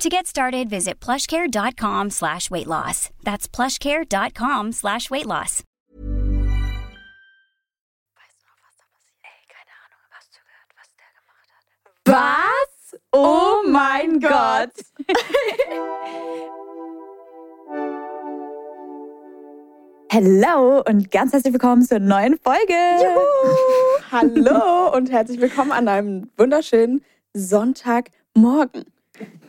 To get started, visit plushcare.com slash weight loss. That's plushcare.com slash weight loss. Was? Oh mein Gott! Hello und ganz herzlich willkommen zur neuen Folge. Juhu! Hallo und herzlich willkommen an einem wunderschönen Sonntagmorgen.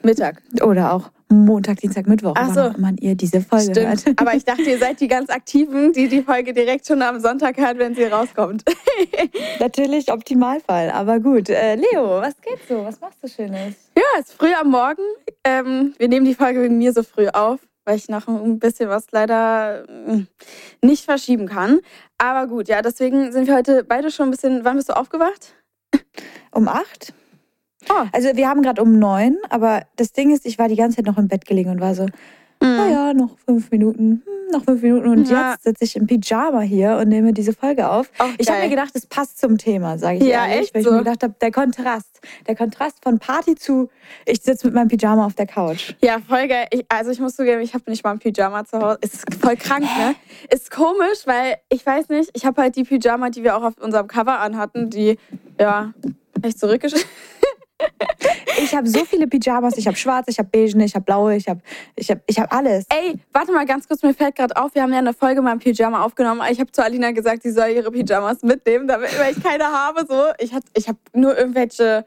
Mittag. Oder auch Montag, Dienstag, Mittwoch, Ach wann so. man ihr diese Folge Stimmt. hört. Aber ich dachte, ihr seid die ganz Aktiven, die die Folge direkt schon am Sonntag hört, wenn sie rauskommt. Natürlich Optimalfall, aber gut. Äh, Leo, was geht so? Was machst du Schönes? Ja, es ist früh am Morgen. Ähm, wir nehmen die Folge wegen mir so früh auf, weil ich noch ein bisschen was leider mm, nicht verschieben kann. Aber gut, ja, deswegen sind wir heute beide schon ein bisschen. Wann bist du aufgewacht? Um acht? Oh. Also wir haben gerade um neun, aber das Ding ist, ich war die ganze Zeit noch im Bett gelegen und war so, naja, noch fünf Minuten, hm, noch fünf Minuten. Und Ja. jetzt sitze ich im Pyjama hier und nehme diese Folge auf. Auch Ich habe mir gedacht, es passt zum Thema, sage ich Ja, ehrlich. echt weil ich so? mir gedacht habe, der Kontrast, der Kontrast von Party zu, ich sitze mit meinem Pyjama auf der Couch. Ja, voll geil. Ich, also ich muss zugeben, ich habe nicht mal ein Pyjama zu Hause. Ist voll krank, ne? Ist komisch, weil ich weiß nicht, ich habe halt die Pyjama, die wir auch auf unserem Cover anhatten, die, ja, ich zurückgeschickt. Ich habe so viele Pyjamas. Ich habe schwarz, ich habe beige, ich habe blaue, ich habe ich hab, ich hab alles. Ey, warte mal ganz kurz, mir fällt gerade auf, wir haben ja eine Folge mal im Pyjama aufgenommen. Ich habe zu Alina gesagt, sie soll ihre Pyjamas mitnehmen, damit, weil ich keine habe. So. Ich, hat, ich habe nur irgendwelche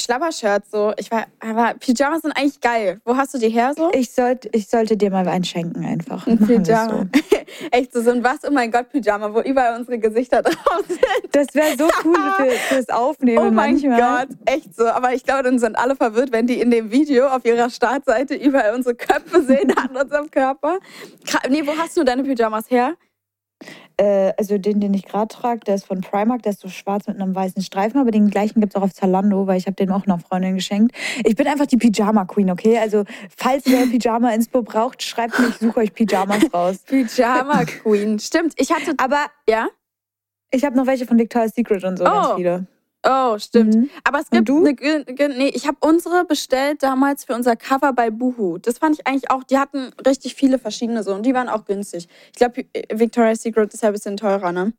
Schlabbershirts. So. Ich war, aber Pyjamas sind eigentlich geil. Wo hast du die her so? Ich, sollt, ich sollte dir mal einen schenken einfach. Ein Pyjama. So. Echt so, so ein Was, oh mein Gott, Pyjama, wo überall unsere Gesichter drauf sind. Das wäre so cool für, fürs Aufnehmen Oh mein manchmal. Gott, echt so. Aber ich glaube, dann sind alle verwirrt, wenn die in dem Video auf ihrer Startseite überall unsere Köpfe sehen an unserem Körper. Nee, wo hast du deine Pyjamas her? Äh, also den, den ich gerade trage, der ist von Primark, der ist so schwarz mit einem weißen Streifen, aber den gleichen gibt es auch auf Zalando, weil ich habe den auch einer Freundin geschenkt. Ich bin einfach die Pyjama-Queen, okay? Also falls ihr Pyjama-Inspo braucht, schreibt mir, ich suche euch Pyjamas raus. Pyjama Queen. Stimmt, ich hatte. Aber Ja? ich habe noch welche von Victoria's Secret und so, Oh. ganz viele. Oh, stimmt. Mhm. Aber es gibt du? eine. Nee, ich habe unsere bestellt damals für unser Cover bei Boohoo. Das fand ich eigentlich auch. Die hatten richtig viele verschiedene so und die waren auch günstig. Ich glaube, Victoria's Secret ist ja ein bisschen teurer, ne?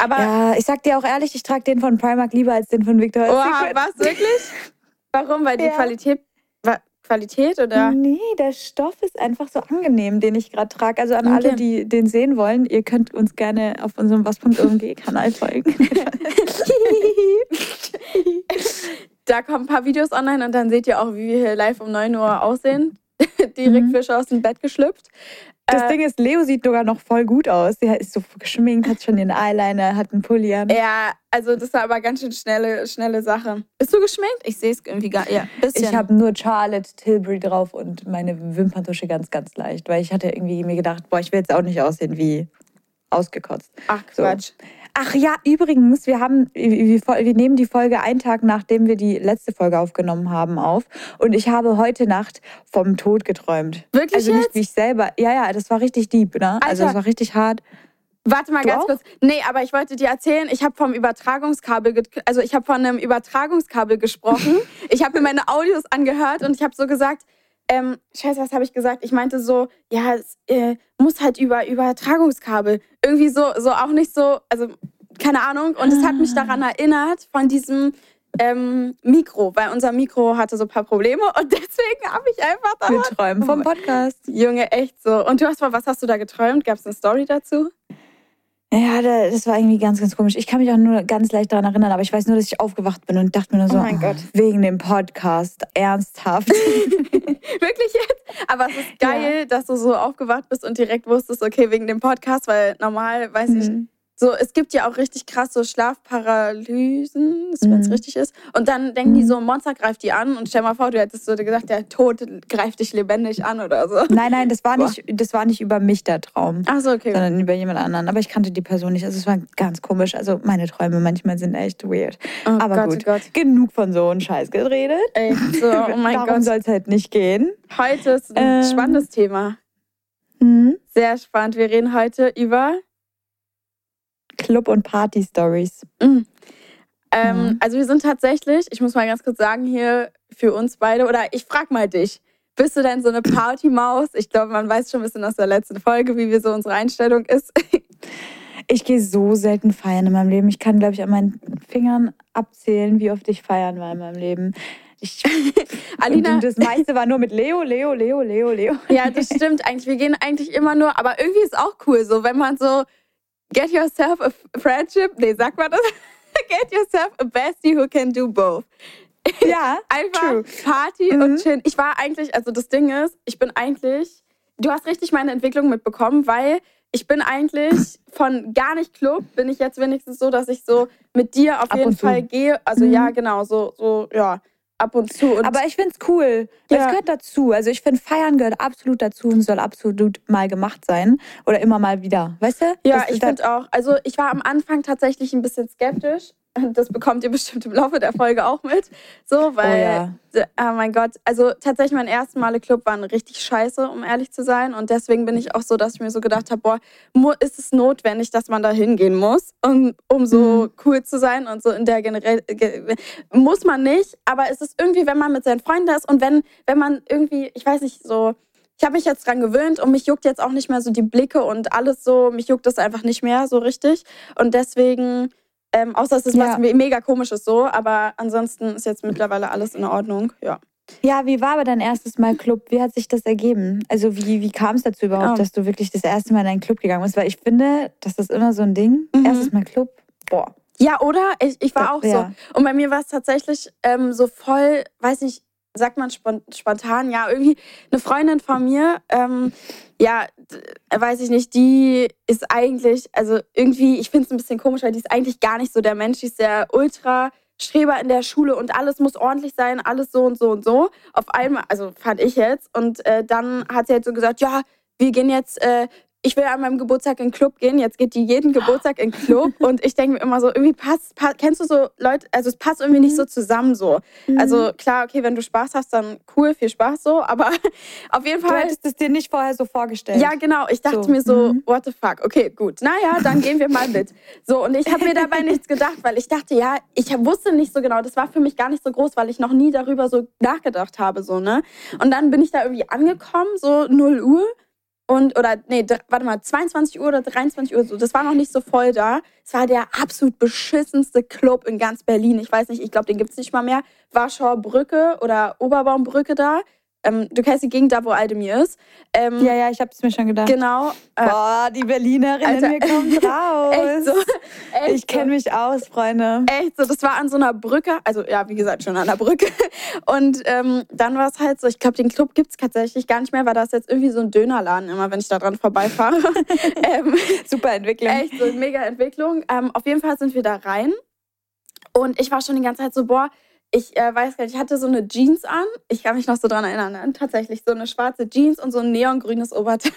Aber. Ja, ich sag dir auch ehrlich, ich trage den von Primark lieber als den von Victoria's Oha, Secret. was, wirklich? Warum? Weil die Ja. Qualität. Qualität oder? Nee, der Stoff ist einfach so angenehm, den ich gerade trage. Also an Okay. alle, die den sehen wollen, ihr könnt uns gerne auf unserem was.omg-Kanal folgen. da kommen ein paar Videos online und dann seht ihr auch, wie wir hier live um 9 Uhr aussehen. Direkt Mhm. frisch aus dem Bett geschlüpft. Das Äh, Ding ist, Leo sieht sogar noch voll gut aus. Sie ist so geschminkt, hat schon den Eyeliner, hat einen Pulli an. Ja, also das war aber ganz schön schnelle, schnelle Sache. Bist du geschminkt? Ich sehe es irgendwie gar ja, bisschen. Ich habe nur Charlotte Tilbury drauf und meine Wimperntusche ganz, ganz leicht, weil ich hatte irgendwie mir gedacht, boah, ich will jetzt auch nicht aussehen wie ausgekotzt. Ach So. Ach ja, übrigens, wir haben, wir, wir nehmen die Folge einen Tag, nachdem wir die letzte Folge aufgenommen haben, auf. Und ich habe heute Nacht vom Tod geträumt. Wirklich Also nicht jetzt? wie ich selber. Ja, ja, das war richtig deep, ne? Also Alter. das war richtig hart. Warte mal Du ganz auch? kurz. Nee, aber ich wollte dir erzählen, ich habe vom Übertragungskabel, also ich habe von einem Übertragungskabel gesprochen. ich habe mir meine Audios angehört und ich habe so gesagt, ähm, scheiße, was habe ich gesagt? Ich meinte so, ja, es äh, muss halt über Übertragungskabel. Irgendwie so, so auch nicht so, also keine Ahnung. Und es hat mich Ah. daran erinnert von diesem ähm, Mikro, weil unser Mikro hatte so ein paar Probleme und deswegen habe ich einfach da Wir träumen vom Podcast. Junge, echt so. Und du hast mal, was hast du da geträumt? Gab es eine Story dazu? Ja, da- das war irgendwie ganz, ganz komisch. Ich kann mich auch nur ganz leicht daran erinnern, aber ich weiß nur, dass ich aufgewacht bin und dachte mir nur so, Oh mein Gott. wegen dem Podcast, ernsthaft. Wirklich jetzt? Aber es ist geil, dass du so aufgewacht bist und direkt wusstest, okay, wegen dem Podcast, weil normal, weiß ich, Mhm. So, es gibt ja auch richtig krass so Schlafparalysen, wenn es Mhm. richtig ist. Und dann denken die Mhm. so, ein Monster greift die an und stell mal vor, du hättest so gesagt, der Tod greift dich lebendig an oder so. Nein, nein, das war Boah. nicht, das war nicht über mich der Traum. Ach so, okay. sondern über jemand anderen. Aber ich kannte die Person nicht. Also es war ganz komisch. Also meine Träume manchmal sind echt weird. Oh Aber Gott, gut, oh Gott. genug von so einem Scheiß geredet. Ey, so, oh mein Darum Gott. soll es halt nicht gehen. Heute ist ein Ähm. spannendes Thema. Hm? Sehr spannend. Wir reden heute über. Club- und Party-Stories. Mm. Ähm. Also, wir sind tatsächlich, ich muss mal ganz kurz sagen, hier für uns beide, oder ich frag mal dich. Bist du denn so eine Partymaus? Ich glaube, man weiß schon ein bisschen aus der letzten Folge, wie wir so unsere Einstellung ist. Ich gehe so selten feiern in meinem Leben. Ich kann, glaube ich, an meinen Fingern abzählen, wie oft ich feiern war in meinem Leben. Ich, Alina, und das meiste war nur mit Leo, Leo, Leo, Leo, Leo. ja, das stimmt eigentlich. Wir gehen eigentlich immer nur, aber irgendwie ist auch cool, so wenn man so get yourself a friendship, nee, sag mal das. Get yourself a bestie who can do both. Ja, Einfach True. Party Mhm. und chillen. Ich war eigentlich, also das Ding ist, ich bin eigentlich, du hast richtig meine Entwicklung mitbekommen, weil ich bin eigentlich von gar nicht Club, bin ich jetzt wenigstens so, dass ich so mit dir auf Ab jeden. Fall gehe. Also Mhm. ja, genau, so, so, ja, ab und zu. Und Aber ich finde es cool. Ja. es gehört dazu. Also ich finde, Feiern gehört absolut dazu und soll absolut mal gemacht sein. Oder immer mal wieder. Weißt du? Ja, ich finde auch. Also ich war am Anfang tatsächlich ein bisschen skeptisch. Das bekommt ihr bestimmt im Laufe der Folge auch mit. So, weil, Oh ja. oh mein Gott, also tatsächlich mein ersten Male Club waren richtig scheiße, um ehrlich zu sein. Und deswegen bin ich auch so, dass ich mir so gedacht habe, boah, ist es notwendig, dass man da hingehen muss, um, um so Mhm. cool zu sein und so in der generell, ge- muss man nicht. Aber es ist irgendwie, wenn man mit seinen Freunden ist und wenn, wenn man irgendwie, ich weiß nicht, so, ich habe mich jetzt dran gewöhnt und mich juckt jetzt auch nicht mehr so die Blicke und alles so. Mich juckt das einfach nicht mehr so richtig. Und deswegen, ähm, außer es ist Ja. was me- mega komisches so, aber ansonsten ist jetzt mittlerweile alles in Ordnung. Ja. Ja, wie war aber dein erstes Mal Club? Wie hat sich das ergeben? Also wie, wie kam es dazu überhaupt, Oh. dass du wirklich das erste Mal in einen Club gegangen bist? Weil ich finde, das ist immer so ein Ding. Mhm. Erstes Mal Club. Boah. Ja, oder? Ich, ich war auch Ja. so. Und bei mir war es tatsächlich ähm, so voll, weiß nicht, sagt man spon- spontan, ja, irgendwie eine Freundin von mir, ähm, ja, weiß ich nicht, die ist eigentlich, also irgendwie, ich finde es ein bisschen komisch, weil die ist eigentlich gar nicht so der Mensch, die ist der ultra Streber in der Schule und alles muss ordentlich sein, alles so und so und so. Auf einmal, also fand ich jetzt. Und äh, dann hat sie halt so gesagt, ja, wir gehen jetzt, äh, ich will an meinem Geburtstag in den Club gehen. Jetzt geht die jeden Geburtstag in den Club. und ich denke mir immer so, irgendwie passt, pa kennst du so Leute, also es passt irgendwie nicht so zusammen so. Mhm. Also klar, okay, wenn du Spaß hast, dann cool, viel Spaß so. Aber auf jeden Du Fall. hättest es dir nicht vorher so vorgestellt. Ja, genau. Ich dachte So, mir so, mhm. what the fuck? Okay, gut. Naja, dann gehen wir mal mit. So, und ich habe mir dabei nichts gedacht, weil ich dachte, ja, ich wusste nicht so genau. Das war für mich gar nicht so groß, weil ich noch nie darüber so nachgedacht habe, so, ne? Und dann bin ich da irgendwie angekommen, so 0 Uhr. Und, oder, nee, warte mal, 22 Uhr oder 23 Uhr, so. Das war noch nicht so voll da. Es war der absolut beschissenste Club in ganz Berlin. Ich weiß nicht, ich glaube, den gibt's nicht mal mehr. Warschauer Brücke oder Oberbaumbrücke da. Ähm, du kennst die Gegend da, wo Aldemir ist. Ähm, ja, ja, ich habe es mir schon gedacht. Genau. Äh, Boah, die Berlinerin Alter. in mir kommt raus. so. Ich kenne mich aus, Freunde. so. Echt so. Das war an so einer Brücke. Also, ja, wie gesagt, schon an der Brücke. Und ähm, dann war es halt so, ich glaube, den Club gibt es tatsächlich gar nicht mehr, weil da ist jetzt irgendwie so ein Dönerladen immer, wenn ich da dran vorbeifahre. ähm, Super Entwicklung. echt so mega Entwicklung. Ähm, auf jeden Fall sind wir da rein. Und ich war schon die ganze Zeit so, boah, ich äh, weiß gar nicht, ich hatte so eine Jeans an. Ich kann mich noch so dran erinnern. Ne? Tatsächlich so eine schwarze Jeans und so ein neongrünes Oberteil.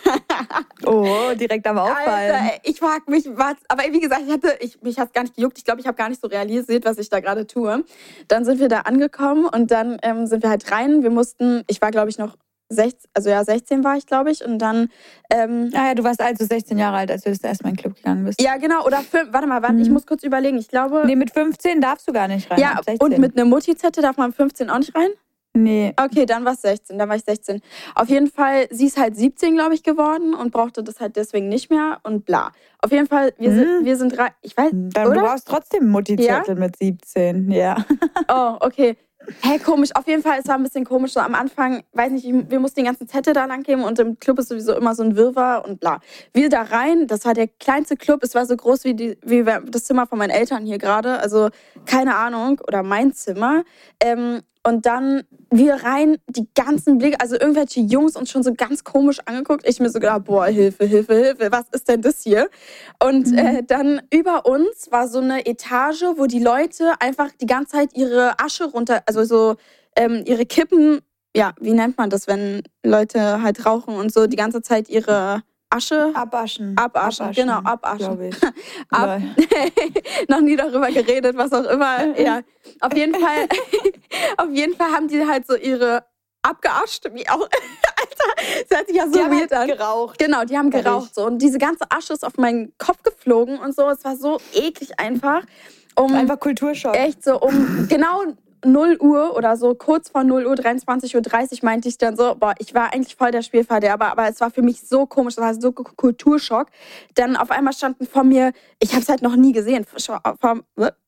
Oh, direkt am Auffallen. Alter, ich frag mich, was. Aber wie gesagt, ich hatte, ich, mich hat gar nicht gejuckt. Ich glaube, ich habe gar nicht so realisiert, was ich da gerade tue. Dann sind wir da angekommen und dann ähm, sind wir halt rein. Wir mussten, ich war, glaube ich, noch 16, also ja, 16 war ich, glaube ich. Und dann, ähm, Ah ja, du warst also 16 Jahre alt, als du das erste Mal in den Club gegangen bist. ja, genau, oder fünf, warte mal, warte, ich Mhm. muss kurz überlegen. Ich glaube, Nee, mit 15 darfst du gar nicht rein. ja, ab 16. und mit einer Mutti-Zette darf man 15 auch nicht rein? Nee. Okay, dann war es 16, dann war ich 16. Auf jeden Fall, sie ist halt 17, glaube ich, geworden und brauchte das halt deswegen nicht mehr und bla. Auf jeden Fall, wir, Mhm. sind, wir sind drei, ich weiß, Dann Oder? du brauchst trotzdem Mutti-Zettel mit 17. Ja. Oh, okay. Hey, komisch. Auf jeden Fall, es war ein bisschen komisch. So am Anfang, weiß nicht, ich- wir mussten den ganzen Zettel da lang geben und im Club ist sowieso immer so ein Wirrwarr und bla. Wir da rein, das war der kleinste Club. Es war so groß wie, die, wie das Zimmer von meinen Eltern hier gerade. Also keine Ahnung, oder mein Zimmer. Ähm, und dann wir rein, die ganzen Blicke, also irgendwelche Jungs uns schon so ganz komisch angeguckt. Ich mir so gedacht, boah, Hilfe, Hilfe, Hilfe, was ist denn das hier? Und Mhm. äh, dann über uns war so eine Etage, wo die Leute einfach die ganze Zeit ihre Asche runter, also so ähm, ihre Kippen, ja, wie nennt man das, wenn Leute halt rauchen und so die ganze Zeit ihre Asche Abwaschen. Abwaschen, genau, abwaschen. Glaube ich. ab. Noch nie darüber geredet, was auch immer. Ja, auf jeden Fall, auf jeden Fall haben die halt so ihre abgeascht, wie auch. Alter, das hört sich ja so Die haben weird halt an. geraucht. Genau, die haben geraucht so und diese ganze Asche ist auf meinen Kopf geflogen und so. Es war so eklig einfach. Um Einfach Kulturschock. echt so um genau 0 Uhr oder so, kurz vor 0 Uhr, 23.30 Uhr, meinte ich dann so, boah, ich war eigentlich voll der Spielverderber, aber es war für mich so komisch, es war so Kulturschock. Dann auf einmal standen vor mir, ich habe es halt noch nie gesehen, vor, vor,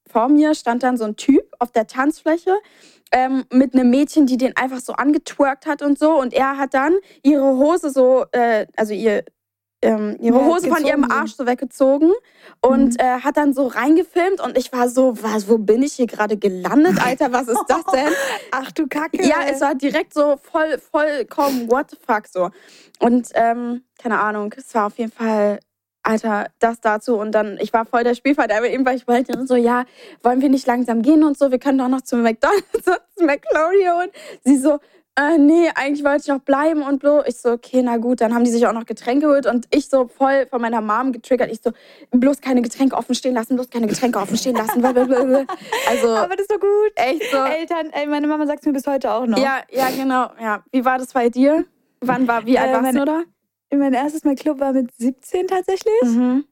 vor mir stand dann so ein Typ auf der Tanzfläche ähm, mit einem Mädchen, die den einfach so angetwerkt hat und so. Und er hat dann ihre Hose so, äh, also ihr, ähm, ihre Ja, Hose von ihrem. Arsch so weggezogen und Mhm. äh, hat dann so reingefilmt und ich war so, was, wo bin ich hier gerade gelandet, Alter, was ist das denn? Ach du Kacke. ja, es war direkt so voll, vollkommen, what the fuck, so. Und, ähm, keine Ahnung, es war auf jeden Fall, Alter, das dazu und dann, ich war voll der Spielverderber, eben weil ich wollte und so, ja, wollen wir nicht langsam gehen und so, wir können doch noch zum McDonalds und zum McFlurry und sie so, äh, nee, eigentlich wollte ich noch bleiben und so. Ich so, okay, na gut, dann haben die sich auch noch Getränke geholt und ich so voll von meiner Mom getriggert. Ich so, bloß keine Getränke offen stehen lassen, bloß keine Getränke offen stehen lassen. blablabla. Also, Aber das ist so gut. echt so. Eltern, ey, meine Mama sagt mir bis heute auch noch. Ja, ja, genau. Ja. Wie war das bei dir? Wann war, wie alt Äh, warst du da? Mein erstes Mal Club war mit 17 tatsächlich. Mhm.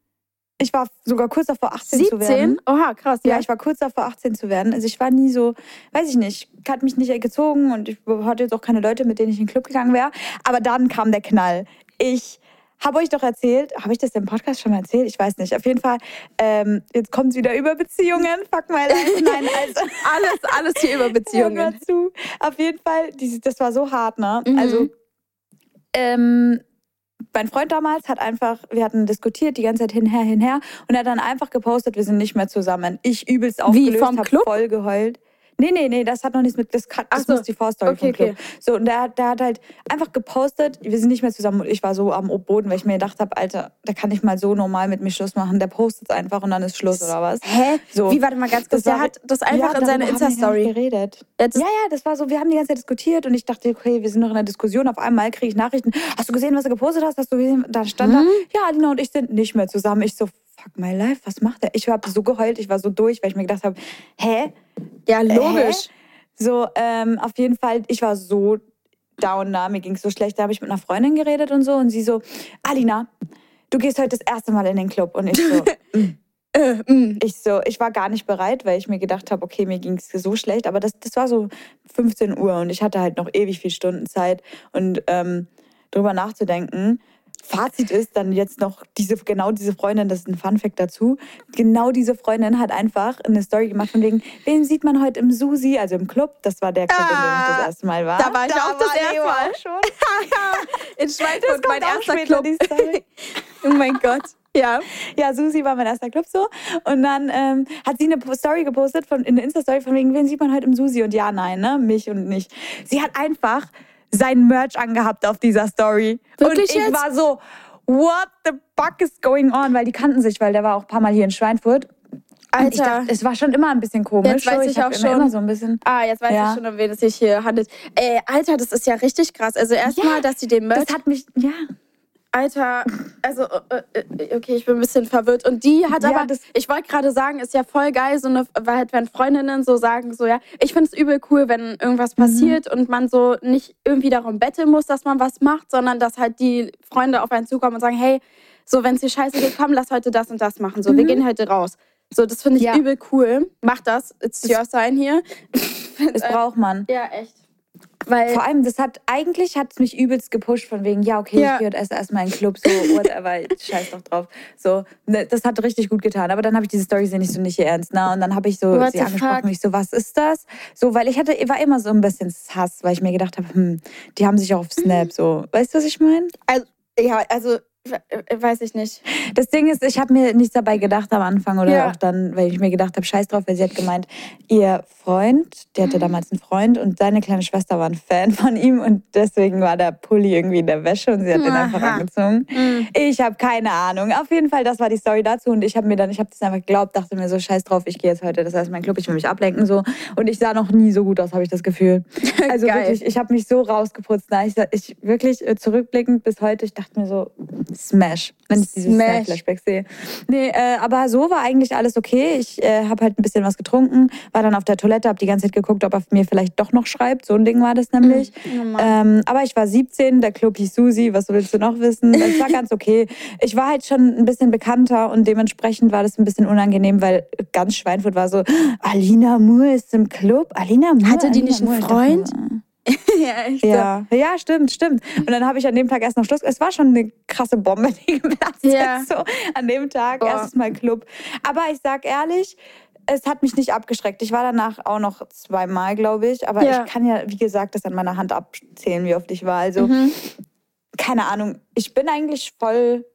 Ich war sogar kurz davor, 18 zu werden. 17? Oha, krass. Ja, ich war kurz davor, 18 zu werden. Also ich war nie so, weiß ich nicht, hat mich nicht gezogen und ich hatte jetzt auch keine Leute, mit denen ich in den Club gegangen wäre. Aber dann kam der Knall. Ich habe euch doch erzählt, habe ich das im Podcast schon mal erzählt? Ich weiß nicht. Auf jeden Fall, ähm, jetzt kommt es wieder über Beziehungen. Fuck my life. Nein, also alles, alles hier über Beziehungen. zu. Auf jeden Fall, das war so hart, ne? Mhm. Also, ähm, mein Freund damals hat einfach, wir hatten diskutiert die ganze Zeit hinher, hinher und er hat dann einfach gepostet, wir sind nicht mehr zusammen. Ich übelst aufgelöst, vom hab Club? voll geheult. Nee, nee, nee, das hat noch nichts mit, das, kann, das so. muss die Vorstory Okay, vom Club. okay. So, und der, hat- der hat halt einfach gepostet, wir sind nicht mehr zusammen und ich war so am Boden, weil ich mir gedacht habe, Alter, der kann nicht mal so normal mit mir Schluss machen, der postet einfach und dann ist Schluss oder was. Hä? So. Wie, warte mal ganz kurz. Der hat das einfach Ja, in seiner gar Insta-Story. geredet. Jetzt Ja, ja, das war so, wir haben die ganze Zeit diskutiert und ich dachte, okay, wir sind noch in einer Diskussion. Auf einmal kriege ich Nachrichten. Hast du gesehen, was er gepostet hast? Hast du gesehen? Da stand da, ja, Alina und ich sind nicht mehr zusammen. Ich so, fuck my life, was macht er? Ich habe so geheult, ich war so durch, weil ich mir gedacht habe, hä? Ja, logisch. So, ähm, auf jeden Fall, ich war so down da, mir ging es so schlecht. Da habe ich mit einer Freundin geredet und so und sie so, Alina, du gehst heute das erste Mal in den Club. Und ich so, Äh, mm. ich so, ich war gar nicht bereit, weil ich mir gedacht habe, okay, mir ging es so schlecht, aber das, das war so 15 Uhr und ich hatte halt noch ewig viel Stunden Zeit und ähm, drüber nachzudenken. Fazit ist dann jetzt noch diese, genau diese Freundin, das ist ein Funfact dazu. Genau diese Freundin hat einfach eine Story gemacht von wegen, wen sieht man heute im Susi, also im Club? Das war der Club, in dem ich das Ah, erste Mal war. da war ich auch das erste Mal. schon. In Schweinfurt, mein erster Club. oh mein Gott. Ja. Ja, Susi war mein erster Club so. Und dann ähm, hat sie eine Story gepostet, von, in eine Insta-Story von wegen, wen sieht man heute im Susi? Und ja, nein, ne? Mich und nicht. Sie hat einfach sein Merch angehabt auf dieser Story. Wirklich und ich jetzt? war so, what the fuck is going on? Weil die kannten sich, weil der war auch ein paar Mal hier in Schweinfurt. Und ich Alter. dachte, es war schon immer ein bisschen komisch. Jetzt weiß ich hab auch schon. Immer so ein bisschen. Ah, jetzt weiß Ja. ich schon, um wen es sich hier handelt. Ey, Alter, das ist ja richtig krass. Also erstmal, Ja, dass sie den Merch Das hat mich, ja. Alter, also, äh, äh, okay, ich bin ein bisschen verwirrt. Und die hat Ja, aber, das- ich wollte gerade sagen, ist ja voll geil, so eine, weil halt, wenn Freundinnen so sagen, so, ja, ich finde es übel cool, wenn irgendwas Mhm. passiert und man so nicht irgendwie darum betteln muss, dass man was macht, sondern dass halt die Freunde auf einen zukommen und sagen, hey, so, wenn es dir scheiße geht, komm, lass heute das und das machen. So, wir gehen heute raus. So, das finde ich Mhm. Ja. übel cool. Mach das. It's your sign hier. Das braucht man. Ja, echt. Weil, Vor allem, das hat, eigentlich hat es mich übelst gepusht von wegen, ja, okay, Ja. ich gehe heute erst erstmal in den Club, so, whatever, scheiß doch drauf. So, ne, das hat richtig gut getan. Aber dann habe ich diese Story gesehen, ich so nicht ihr ernst, ne? Und dann habe ich so What sie angesprochen, fuck? mich so, was ist das? So, weil ich hatte, ich war immer so ein bisschen Hass, weil ich mir gedacht habe, hm, die haben sich auch auf Snap, so, weißt du, was ich meine? also, ja, also weiß ich nicht. Das Ding ist, ich habe mir nichts dabei gedacht am Anfang oder Ja. auch dann, weil ich mir gedacht habe, scheiß drauf, weil sie hat gemeint, ihr Freund, der hatte damals einen Freund und seine kleine Schwester war ein Fan von ihm und deswegen war der Pulli irgendwie in der Wäsche und sie hat den einfach Aha. angezogen. Mhm. Ich habe keine Ahnung. Auf jeden Fall, das war die Story dazu und ich habe mir dann, ich habe das einfach geglaubt, dachte mir so, scheiß drauf, ich gehe jetzt heute, das heißt mein Club, ich will mich ablenken so und ich sah noch nie so gut aus, habe ich das Gefühl. Also wirklich, ich habe mich so rausgeputzt. Na, ich, ich wirklich äh, zurückblickend bis heute, ich dachte mir so, Smash, wenn ich dieses Smash. Flashback sehe. Nee, äh, aber so war eigentlich alles okay. Ich äh, habe halt ein bisschen was getrunken, war dann auf der Toilette, habe die ganze Zeit geguckt, ob er mir vielleicht doch noch schreibt. So ein Ding war das nämlich. Mann. Ähm, aber ich war 17, der Club hieß Susi, was willst du noch wissen? Es war ganz okay. Ich war halt schon ein bisschen bekannter und dementsprechend war das ein bisschen unangenehm, weil ganz Schweinfurt war so, Alina Moore ist im Club. Alina Moore. Hatte die Alina nicht einen Moore. Ich dachte Ja, echt so. ja, ja, stimmt, stimmt. Und dann habe ich an dem Tag erst noch Schluss. Es war schon eine krasse Bombe, die geplatzt Ja. ist. So an dem Tag, Boah. erstes Mal Club. Aber ich sag ehrlich, es hat mich nicht abgeschreckt. Ich war danach auch noch zweimal, glaube ich. Aber Ja. ich kann ja, wie gesagt, das an meiner Hand abzählen, wie oft ich war. Also, Mhm. keine Ahnung. Ich bin eigentlich voll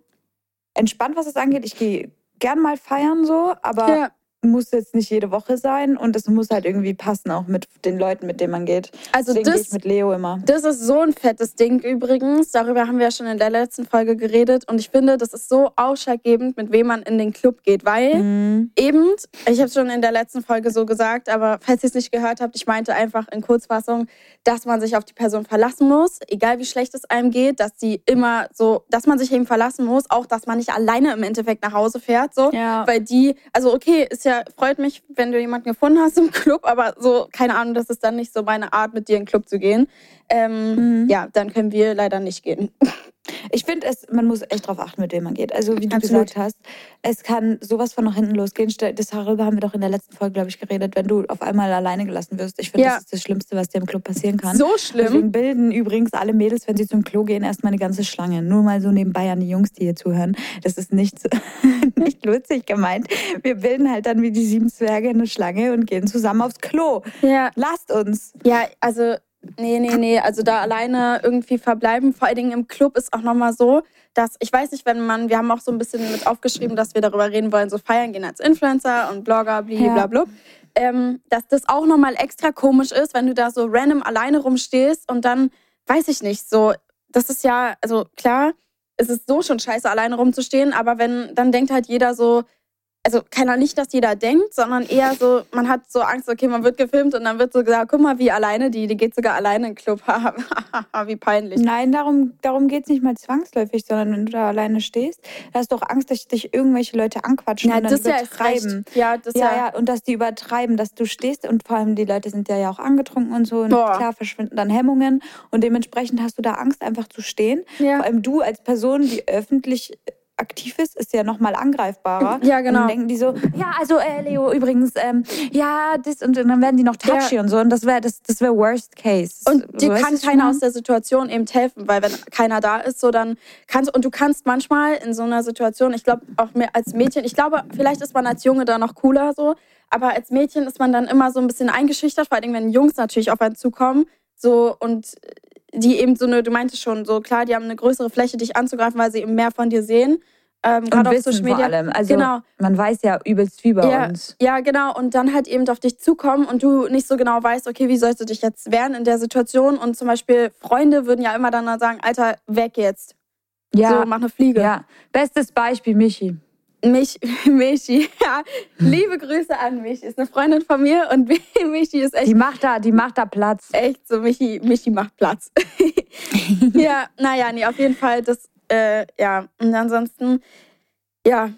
entspannt, was es angeht. Ich gehe gern mal feiern so, aber Ja. Muss jetzt nicht jede Woche sein. Und es muss halt irgendwie passen, auch mit den Leuten, mit denen man geht. Also Deswegen gehe das, ich mit Leo immer. das ist so ein fettes Ding übrigens. Darüber haben wir ja schon in der letzten Folge geredet. Und ich finde, das ist so ausschlaggebend, mit wem man in den Club geht. Weil Mhm. eben, ich habe es schon in der letzten Folge so gesagt, aber falls ihr es nicht gehört habt, ich meinte einfach in Kurzfassung, dass man sich auf die Person verlassen muss, egal wie schlecht es einem geht, dass die immer so, dass man sich eben verlassen muss, auch dass man nicht alleine im Endeffekt nach Hause fährt, so. Ja. Weil die, also okay, ist ja, freut mich, wenn du jemanden gefunden hast im Club, aber so, keine Ahnung, das ist dann nicht so meine Art, mit dir in den Club zu gehen. Ähm, Mhm. Ja, dann können wir leider nicht gehen. Ich finde, es, man muss echt drauf achten, mit wem man geht. Also wie du Absolut. gesagt hast, es kann sowas von nach hinten losgehen. Das darüber haben wir doch in der letzten Folge, glaube ich, geredet, wenn du auf einmal alleine gelassen wirst. Ich finde, Ja. das ist das Schlimmste, was dir im Club passieren kann. So schlimm. Deswegen bilden übrigens alle Mädels, wenn sie zum Klo gehen, erstmal eine ganze Schlange. Nur mal so nebenbei an die Jungs, die hier zuhören. Das ist nicht, nicht lustig gemeint. Wir bilden halt dann wie die sieben Zwerge eine Schlange und gehen zusammen aufs Klo. Ja, Lasst uns. Ja, also, nee, nee, nee. Also da alleine irgendwie verbleiben, vor allen Dingen im Club ist auch nochmal so, dass, ich weiß nicht, wenn man, wir haben auch so ein bisschen mit aufgeschrieben, dass wir darüber reden wollen, so feiern gehen als Influencer und Blogger, blablabla. Ähm, dass das auch nochmal extra komisch ist, wenn du da so random alleine rumstehst und dann, weiß ich nicht, so, das ist ja, also klar, es ist so schon scheiße, alleine rumzustehen, aber wenn, dann denkt halt jeder so, also keiner nicht, dass jeder denkt, sondern eher so, man hat so Angst, okay, man wird gefilmt und dann wird so gesagt, guck mal, wie alleine die, die geht sogar alleine in den Club. wie peinlich. Nein, darum, darum geht es nicht mal zwangsläufig, sondern wenn du da alleine stehst, da hast du auch Angst, dass dich irgendwelche Leute anquatschen Ja, und dann ja übertreiben. recht. Ja, das Ja, ja, ja, und dass die übertreiben, dass du stehst und vor allem die Leute sind ja, ja auch angetrunken und so und Boah. klar verschwinden dann Hemmungen und dementsprechend hast du da Angst, einfach zu stehen. Ja. Vor allem du als Person, die öffentlich aktiv ist, ist ja nochmal angreifbarer. Ja, genau. Und dann denken die so, ja, also äh, Leo, übrigens, ähm, ja, das und, und dann werden die noch touchy und so und das wäre das, das wär Worst Case. Und dir kann keiner aus der Situation eben helfen, weil wenn keiner da ist, so dann kannst und du kannst manchmal in so einer Situation, ich glaube auch mehr als Mädchen, ich glaube, vielleicht ist man als Junge da noch cooler so, aber als Mädchen ist man dann immer so ein bisschen eingeschüchtert, vor allem wenn Jungs natürlich auf einen zukommen, so und die eben so eine, du meintest schon, so klar, die haben eine größere Fläche, dich anzugreifen, weil sie eben mehr von dir sehen. Ähm, und wissen vor allem. Also Genau. man weiß ja übelst viel bei Ja, uns. ja, genau. Und dann halt eben auf dich zukommen und du nicht so genau weißt, okay, wie sollst du dich jetzt wehren in der Situation? Und zum Beispiel Freunde würden ja immer dann sagen, Alter, weg jetzt. Ja, So, mach eine Fliege. ja. Bestes Beispiel, Michi. Mich, Michi, ja. Liebe Grüße an Michi. Ist eine Freundin von mir und Michi ist echt Die macht da, die macht da Platz. echt so, Michi, Michi macht Platz. ja, naja, nee, auf jeden Fall, das, äh, ja. Und ansonsten, ja,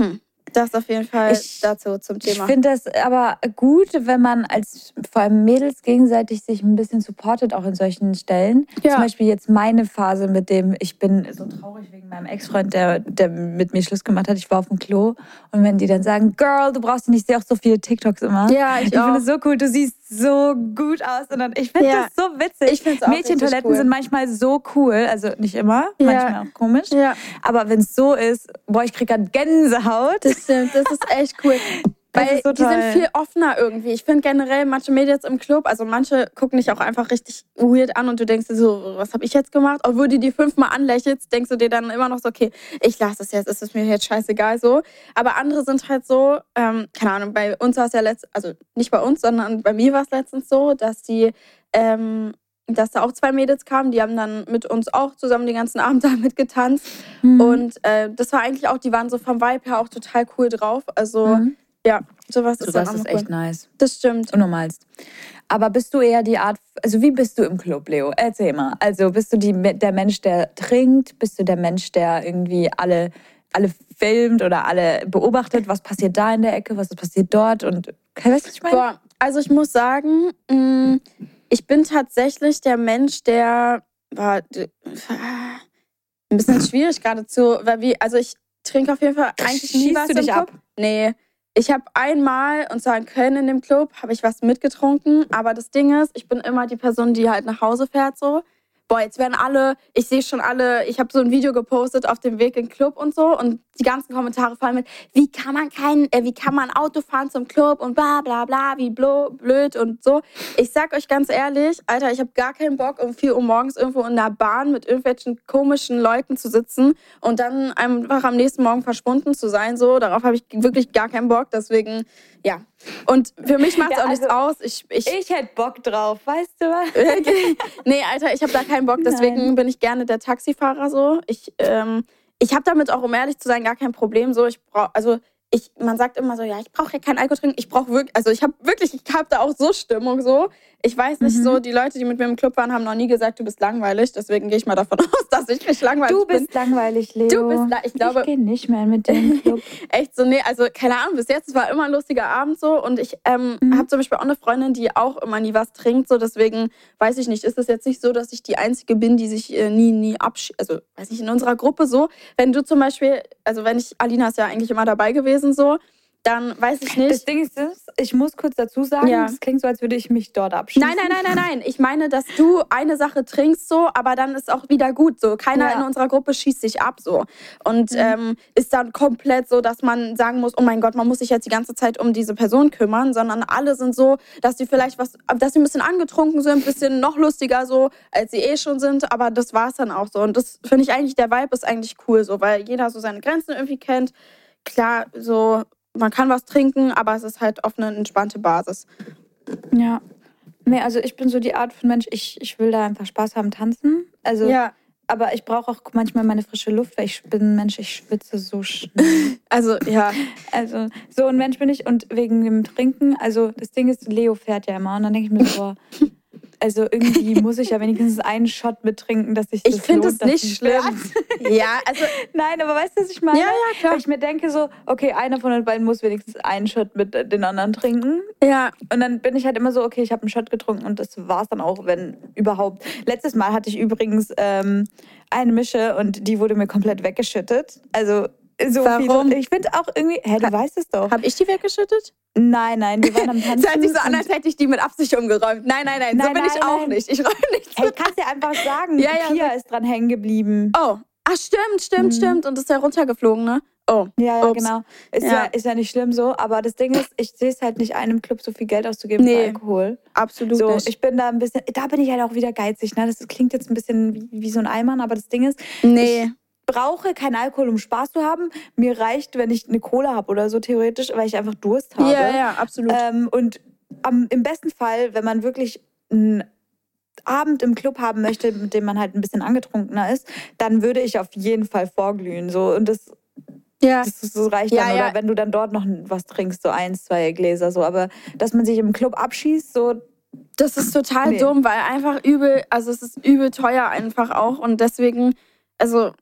hm, das auf jeden Fall Ich- dazu zum Ich Thema. finde das aber gut, wenn man als vor allem Mädels gegenseitig sich ein bisschen supportet, auch in solchen Stellen. Ja. Zum Beispiel jetzt meine Phase mit dem, ich bin so traurig wegen meinem Ex-Freund, der, der mit mir Schluss gemacht hat. Ich war auf dem Klo. Und wenn die dann sagen, Girl, du brauchst nicht, ich sehe auch so viele TikToks immer. Ja, ich ich finde es so cool, du siehst so gut aus. Und dann, ich finde Ja. das so witzig. Mädchentoiletten cool. sind manchmal so cool. Also nicht immer, Ja. manchmal auch komisch. Ja. Aber wenn es so ist, boah, ich krieg grad Gänsehaut. Das stimmt, das ist echt cool. Weil die sind viel offener irgendwie. Ich finde generell manche Mädels im Club, also manche gucken dich auch einfach richtig weird an und du denkst dir so, was habe ich jetzt gemacht? Obwohl du die fünfmal anlächelst, denkst du dir dann immer noch so, okay, ich lasse es jetzt, ist es mir jetzt scheißegal so. Aber andere sind halt so, ähm, keine Ahnung, bei uns war es ja letztens, also nicht bei uns, sondern bei mir war es letztens so, dass die ähm, dass da auch zwei Mädels kamen, die haben dann mit uns auch zusammen den ganzen Abend da mitgetanzt. Mhm. Und äh, das war eigentlich auch, die waren so vom Vibe her auch total cool drauf. Also mhm. Ja, sowas ist, sowas ist echt cool. nice. Das stimmt. Unnormalst. Aber bist du eher die Art, also wie bist du im Club, Leo? Erzähl mal. Also bist du die, der Mensch, der trinkt? Bist du der Mensch, der irgendwie alle, alle filmt oder alle beobachtet? Was passiert da in der Ecke? Was passiert dort? Und weißt du, was ich meine? Boah, also ich muss sagen, mm, ich bin tatsächlich der Mensch, der war ein bisschen schwierig geradezu, weil wie, also ich trinke auf jeden Fall eigentlich nie Schießt was du dich. Ab? Nee. Ich habe einmal, und zwar in Köln in dem Club, habe ich was mitgetrunken. Aber das Ding ist, ich bin immer die Person, die halt nach Hause fährt so boah, jetzt werden alle, ich sehe schon alle, ich habe so ein Video gepostet auf dem Weg in den Club und so und die ganzen Kommentare fallen mit, wie kann man kein, äh, wie kann man Auto fahren zum Club und bla bla bla, wie blöd und so. Ich sag euch ganz ehrlich, Alter, ich habe gar keinen Bock, um 4 Uhr morgens irgendwo in der Bahn mit irgendwelchen komischen Leuten zu sitzen und dann einfach am nächsten Morgen verschwunden zu sein. So, darauf habe ich wirklich gar keinen Bock. Deswegen ja. Und für mich macht es ja, auch nichts also, aus. Ich, ich, ich hätte Bock drauf, weißt du was? nee, Alter, ich habe da keinen Bock. Deswegen Nein. bin ich gerne der Taxifahrer so. Ich, ähm, ich habe damit auch, um ehrlich zu sein, gar kein Problem. So, ich brauche, also ich, man sagt immer so, ja, ich brauche ja keinen Alkohol trinken. Ich brauche wirklich, also ich habe wirklich, ich habe da auch so Stimmung so. Ich weiß nicht mhm. so, die Leute, die mit mir im Club waren, haben noch nie gesagt, du bist langweilig. Deswegen gehe ich mal davon aus, dass ich nicht langweilig bin. Du bist bin. langweilig, Leo. Du bist, ich glaube. Ich gehe nicht mehr mit dem Club. Echt so, nee, also keine Ahnung, bis jetzt, es war immer ein lustiger Abend so. Und ich ähm, mhm. habe zum Beispiel auch eine Freundin, die auch immer nie was trinkt. So, deswegen weiß ich nicht, ist es jetzt nicht so, dass ich die Einzige bin, die sich äh, nie, nie abschießt. Also, weiß ich, in unserer Gruppe so. Wenn du zum Beispiel, also wenn ich, Alina ist ja eigentlich immer dabei gewesen so dann weiß ich nicht. Das Ding ist, ich muss kurz dazu sagen, ja. das klingt so, als würde ich mich dort abschießen. Nein, nein, nein, nein, nein. Ich meine, dass du eine Sache trinkst so, aber dann ist auch wieder gut so. Keiner ja. in unserer Gruppe schießt sich ab so. Und mhm. ähm, ist dann komplett so, dass man sagen muss, oh mein Gott, man muss sich jetzt die ganze Zeit um diese Person kümmern, sondern alle sind so, dass sie vielleicht was, dass sie ein bisschen angetrunken sind, ein bisschen noch lustiger so, als sie eh schon sind, aber das war es dann auch so. Und das finde ich eigentlich, der Vibe ist eigentlich cool so, weil jeder so seine Grenzen irgendwie kennt klar, so man kann was trinken, aber es ist halt auf eine entspannte Basis. Ja. Nee, also ich bin so die Art von Mensch, ich, ich will da einfach Spaß haben, tanzen. Also, ja. aber ich brauche auch manchmal meine frische Luft, weil ich bin ein Mensch, ich schwitze so schnell. also, ja. Also, so ein Mensch bin ich und wegen dem Trinken, also das Ding ist, Leo fährt ja immer und dann denke ich mir so, boah, also irgendwie muss ich ja wenigstens einen Shot mittrinken, dass ich das Ich finde es nicht schlimm. ja, also nein, aber weißt du, was ich meine? Ja, ja, klar. Weil ich mir denke so, okay, einer von den beiden muss wenigstens einen Shot mit den anderen trinken. Ja. Und dann bin ich halt immer so, okay, ich habe einen Shot getrunken und das war es dann auch, wenn überhaupt. Letztes Mal hatte ich übrigens ähm, eine Mische und die wurde mir komplett weggeschüttet. Also so Warum? Viel. Ich finde auch irgendwie, hä, du ha, weißt es doch. Habe ich die weggeschüttet? Nein, nein, wir waren am Tanzen. Es hört sich so an, als hätte ich die mit Absicht umgeräumt. Nein, nein, nein, nein so bin nein, ich auch nicht. Ich räume nichts. Hey, kannst dir einfach sagen, ja, ja, Pia ist dran hängen geblieben. Oh, ach stimmt, stimmt, mhm. stimmt. Und ist ja runtergeflogen, ne? Oh. Ja, ja, genau. Ist ja. ja. ist ja nicht schlimm so, aber das Ding ist, ich sehe es halt nicht einem Club so viel Geld auszugeben nee, für Alkohol. Absolut so, nicht. Ich bin da ein bisschen, da bin ich halt auch wieder geizig. Ne? Das klingt jetzt ein bisschen wie, wie so ein Eimann, aber das Ding ist, nee. ich brauche keinen Alkohol, um Spaß zu haben. Mir reicht, wenn ich eine Cola habe oder so theoretisch, weil ich einfach Durst habe. Ja, ja, absolut. Ähm, und am, im besten Fall, wenn man wirklich einen Abend im Club haben möchte, mit dem man halt ein bisschen angetrunkener ist, dann würde ich auf jeden Fall vorglühen. So. Und das, ja. das, das reicht ja, dann. Ja. Oder wenn du dann dort noch was trinkst, so eins, zwei Gläser so. Aber dass man sich im Club abschießt, so das ist total nee. dumm, weil einfach übel, also es ist übel teuer einfach auch und deswegen, also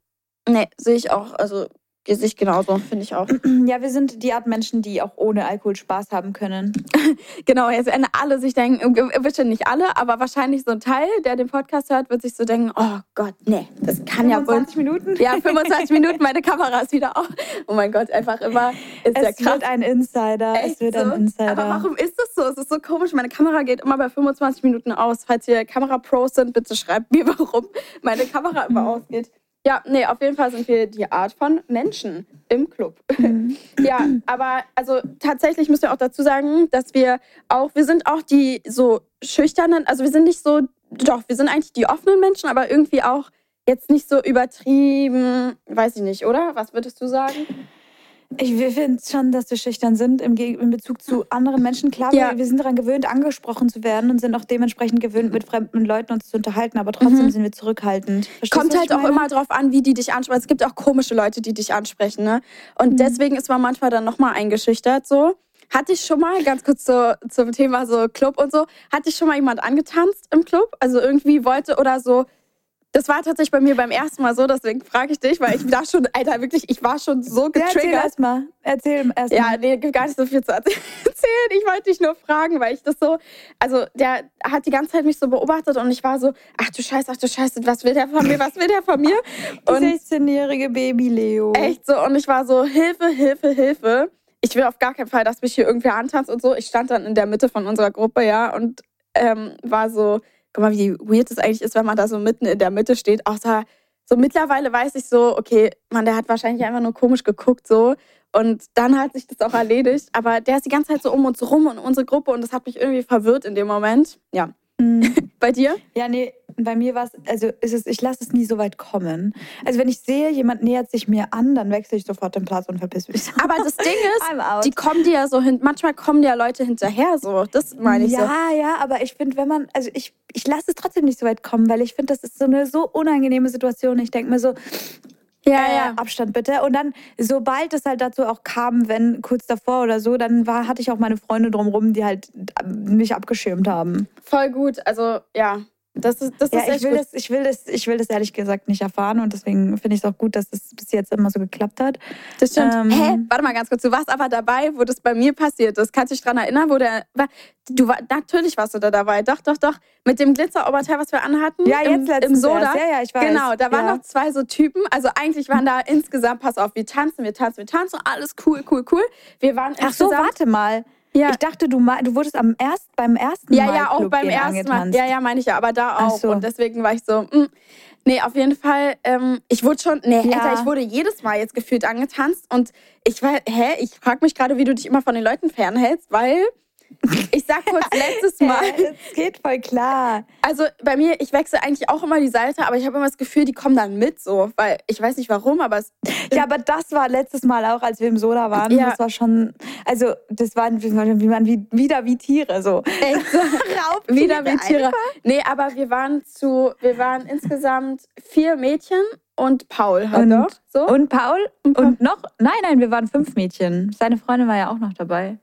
Nee, sehe ich auch. Also sehe ich genauso, finde ich auch. Ja, wir sind die Art Menschen, die auch ohne Alkohol Spaß haben können. genau, jetzt werden alle sich denken, bestimmt nicht alle, aber wahrscheinlich so ein Teil, der den Podcast hört, wird sich so denken, oh Gott, nee, das kann 25 ja wohl. 25 Minuten? Ja, 25 Minuten, meine Kamera ist wieder auf. Oh mein Gott, einfach immer ist es ja krass. wird ein Insider, Echt es wird so? ein Insider. Aber warum ist das so? Es ist so komisch, meine Kamera geht immer bei 25 Minuten aus. Falls ihr Kamera-Pros sind, bitte schreibt mir, warum meine Kamera immer ausgeht. Ja, nee, auf jeden Fall sind wir die Art von Menschen im Club. Mhm. ja, aber also tatsächlich müssen wir auch dazu sagen, dass wir auch, wir sind auch die so schüchternen, also wir sind nicht so, doch, wir sind eigentlich die offenen Menschen, aber irgendwie auch jetzt nicht so übertrieben, weiß ich nicht, oder? Was würdest du sagen? Ich finde schon, dass wir schüchtern sind im, Ge- in Bezug zu anderen Menschen. Klar, Ja. wir, wir sind daran gewöhnt, angesprochen zu werden und sind auch dementsprechend gewöhnt, mit fremden Leuten uns zu unterhalten, aber trotzdem Mhm. sind wir zurückhaltend. Verstehst Kommt halt auch immer drauf an, wie die dich ansprechen. Es gibt auch komische Leute, die dich ansprechen, ne? Und Mhm. deswegen ist man manchmal dann nochmal eingeschüchtert, so. Hatte ich schon mal, ganz kurz zu, zum Thema so Club und so, hatte ich schon mal jemand angetanzt im Club? Also irgendwie wollte oder so. Das war tatsächlich bei mir beim ersten Mal so, deswegen frage ich dich, weil ich da schon, Alter, wirklich, ich war schon so Ja, erzähl getriggert. erst mal. Erzähl erst Ja, nee, gibt gar nicht so viel zu erzählen. Ich wollte dich nur fragen, weil ich das so, also der hat die ganze Zeit mich so beobachtet und ich war so, ach du Scheiße, ach du Scheiße, was will der von mir, was will der von mir? Und 16-jährige Baby Leo. echt so, und ich war so, Hilfe, Hilfe, Hilfe. Ich will auf gar keinen Fall, dass mich hier irgendwer antanzt und so. Ich stand dann in der Mitte von unserer Gruppe, ja, und ähm, war so, guck mal, wie weird es eigentlich ist, wenn man da so mitten in der Mitte steht. Außer so mittlerweile weiß ich so, okay, man, der hat wahrscheinlich einfach nur komisch geguckt so. Und dann hat sich das auch erledigt. Aber der ist die ganze Zeit so um uns rum und unsere Gruppe und das hat mich irgendwie verwirrt in dem Moment. Ja. Mhm. Bei dir? Ja, nee, bei mir war es, also ist es, ich lasse es nie so weit kommen. Also wenn ich sehe, jemand nähert sich mir an, dann wechsle ich sofort den Platz und verpiss mich. Aber das Ding ist, die kommen dir ja so hin, manchmal kommen dir ja Leute hinterher so. Das meine ich so. ja, ja, aber ich finde, wenn man, also ich, ich lasse es trotzdem nicht so weit kommen, weil ich finde, das ist so eine so unangenehme Situation. Ich denke mir so, Ja, äh, ja. Abstand bitte. Und dann, sobald es halt dazu auch kam, wenn kurz davor oder so, dann war, hatte ich auch meine Freunde drumherum, die halt äh, mich abgeschirmt haben. Voll gut. Also, ja. Das ist, das Ja, ist ich will, gut. das, ich, will das, ich will das ehrlich gesagt nicht erfahren und deswegen finde ich es auch gut, dass es bis jetzt immer so geklappt hat. Das stimmt. Ähm, Hä? Warte mal ganz kurz. Du warst aber dabei, wo das bei mir passiert ist. Kannst du dich dran erinnern, wo der. War, du war, natürlich warst du da dabei. Doch, doch, doch. Mit dem Glitzeroberteil, was wir anhatten. Ja, im, jetzt letztens Im Soda. Ja, ja, ich weiß. Genau, da waren Ja. noch zwei so Typen. Also eigentlich waren da insgesamt, pass auf, wir tanzen, wir tanzen, wir tanzen. Alles cool, cool, cool. Wir waren Ach so, warte mal. Ja. Ich dachte, du, du wurdest am erst, beim ersten Ja, Mal ja, auch Club beim ersten Mal. Ja, ja, meine ich ja, aber da auch. so. Und deswegen war ich so, mm. nee, auf jeden Fall, ähm, ich wurde schon, nee, Ja. Alter, ich wurde jedes Mal jetzt gefühlt angetanzt und ich war, hä, ich frage mich gerade, wie du dich immer von den Leuten fernhältst, weil, ich sag kurz letztes Mal, Es geht voll klar. also bei mir, ich wechsle eigentlich auch immer die Seite, aber ich habe immer das Gefühl, die kommen dann mit so, weil ich weiß nicht warum, aber es, Ja, aber das war letztes Mal auch, als wir im Soda waren. Ja. Das war schon, also das waren wie man, wie wieder wie Tiere so. so, wieder wie Tiere. Nee, aber wir waren zu, wir waren insgesamt vier Mädchen und Paul hat Und- so. Und Paul Und Paul. und noch, nein, nein, wir waren fünf Mädchen. Seine Freundin war ja auch noch dabei.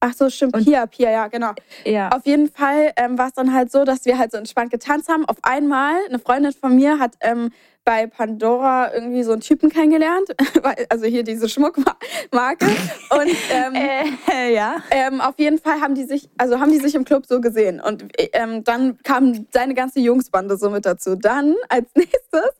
Ach so, stimmt. Und- Pia, Pia, ja, genau. Ja. Auf jeden Fall ähm, war es dann halt so, dass wir halt so entspannt getanzt haben. Auf einmal, eine Freundin von mir hat ähm, bei Pandora irgendwie so einen Typen kennengelernt. also hier diese Schmuckmarke. Und ähm, Äh, ja. ähm, auf jeden Fall haben die sich, also haben die sich im Club so gesehen. Und ähm, dann kam seine ganze Jungsbande so mit dazu. Dann als nächstes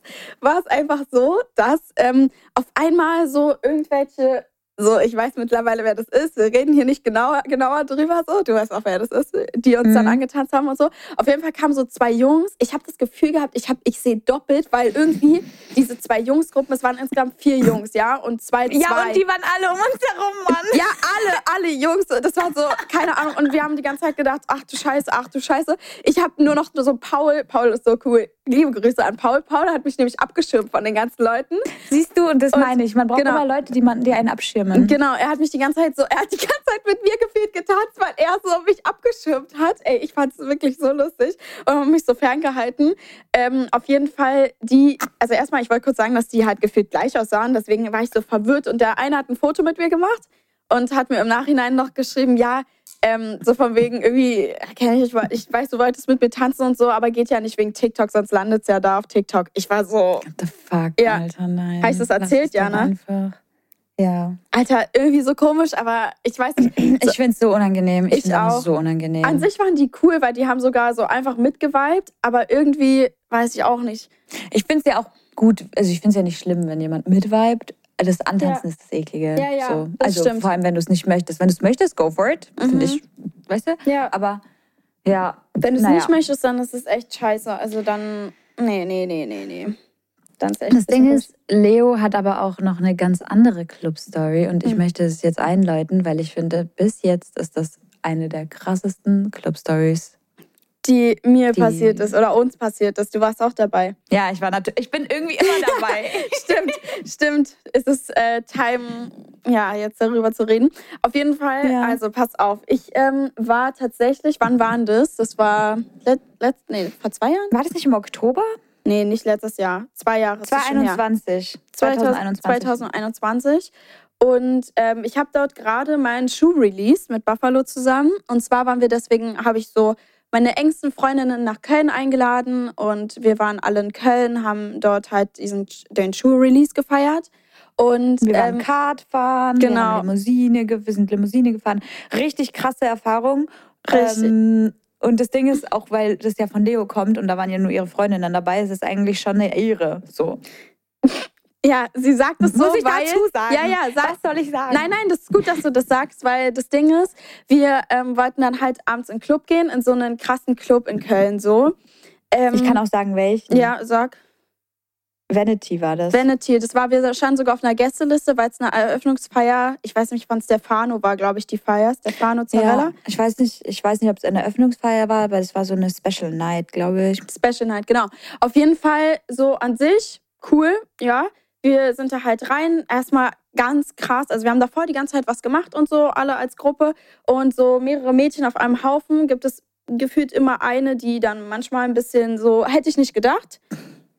war es einfach so, dass ähm, auf einmal so irgendwelche, so ich weiß mittlerweile, wer das ist. Wir reden hier nicht genauer, genauer drüber so. Du weißt auch, wer das ist, die uns dann Mhm. angetanzt haben und so. Auf jeden Fall kamen so zwei Jungs. Ich habe das Gefühl gehabt, ich, hab, ich sehe doppelt, weil irgendwie diese zwei Jungsgruppen, es waren insgesamt vier Jungs, ja, und zwei, zwei. Ja, und die waren alle um uns herum, Mann. Ja, alle, alle Jungs. Das war so, keine Ahnung. Und wir haben die ganze Zeit gedacht, ach du Scheiße, ach du Scheiße. Ich habe nur noch so Paul, Paul ist so cool. Liebe Grüße an Paul. Paul hat mich nämlich abgeschirmt von den ganzen Leuten. Siehst du, und das Und- meine ich. Man braucht genau. immer Leute, die, man, die einen abschirmen. Genau, er hat mich die ganze Zeit so, er hat die ganze Zeit mit mir gefühlt getanzt, weil er so mich abgeschirmt hat. Ey, ich fand es wirklich so lustig und mich so ferngehalten. Ähm, auf jeden Fall die, also erstmal, ich wollte kurz sagen, dass die halt gefühlt gleich aussahen, deswegen war ich so verwirrt und der eine hat ein Foto mit mir gemacht und hat mir im Nachhinein noch geschrieben, ja, ähm, so von wegen irgendwie, kenn ich, ich weiß, du wolltest mit mir tanzen und so, aber geht ja nicht wegen TikTok, sonst landet es ja da auf TikTok. Ich war so, What the fuck, Ja. Alter, nein. Hab ich das erzählt, ja, ne? Einfach. Ja. Alter, irgendwie so komisch, aber ich weiß nicht. Ich finde es so unangenehm. Ich, Ich auch. so unangenehm. An sich waren die cool, weil die haben sogar so einfach mitgeweibt, aber irgendwie weiß ich auch nicht. Ich finde es ja auch gut, also ich finde es ja nicht schlimm, wenn jemand mitweibt. Das Antanzen ist das Eklige. Ja, ja, so. Also stimmt. vor allem, wenn du es nicht möchtest. Wenn du es möchtest, go for it. Mhm. Finde ich, weißt du? Ja. Aber ja. Wenn du es naja. nicht möchtest, dann ist es echt scheiße. Also dann, nee, nee, nee, nee, nee. dann ist echt Das Ding ist, Leo hat aber auch noch eine ganz andere Club-Story und ich Mhm. möchte es jetzt einläuten, weil ich finde, bis jetzt ist das eine der krassesten Club-Stories. Die mir die- passiert ist oder uns passiert ist. Du warst auch dabei. Ja, ich war natürlich, ich bin irgendwie immer dabei. stimmt, stimmt. Es ist äh, Time, ja, jetzt darüber zu reden. Auf jeden Fall, Ja. also pass auf. Ich ähm, war tatsächlich, wann war denn das? Das war let, let, nee, vor zwei Jahren? war das nicht im Oktober? Nee, nicht letztes Jahr. Zwei Jahre. ist das schon her. 2021. 2021. 2021. Und ähm, ich habe dort gerade meinen Schuh released mit Buffalo zusammen. Und zwar waren wir deswegen, habe ich so meine engsten Freundinnen nach Köln eingeladen und wir waren alle in Köln, haben dort halt diesen, den Schuh-Release gefeiert. Und Wir waren ähm, Kart fahren, wir, genau. haben Limousine, wir sind Limousine gefahren. Richtig krasse Erfahrung. Richtig. Ähm, und das Ding ist, auch weil das ja von Leo kommt und da waren ja nur ihre Freundinnen dabei, ist es eigentlich schon eine Ehre. So. ja, sie sagt es so, Muss ich weil, dazu sagen? Ja, ja, sag, Was soll ich sagen? Nein, nein, das ist gut, dass du das sagst, weil das Ding ist, wir ähm, wollten dann halt abends in den Club gehen, in so einen krassen Club in Köln so. Ähm, Ich kann auch sagen, welchen. Ja, sag. Vanity war das. Vanity, das war, wir standen sogar auf einer Gästeliste, weil es eine Eröffnungsfeier, ich weiß nicht, von Stefano war, glaube ich, die Feier. Stefano Zarella. ja, ich weiß nicht, ich weiß nicht, ob es eine Eröffnungsfeier war, aber es war so eine Special Night, glaube ich. Special Night, genau. Auf jeden Fall so an sich cool, ja. Wir sind da halt rein, erstmal ganz krass. Also wir haben davor die ganze Zeit was gemacht und so, alle als Gruppe. Und so mehrere Mädchen auf einem Haufen gibt es gefühlt immer eine, die dann manchmal ein bisschen so, hätte ich nicht gedacht.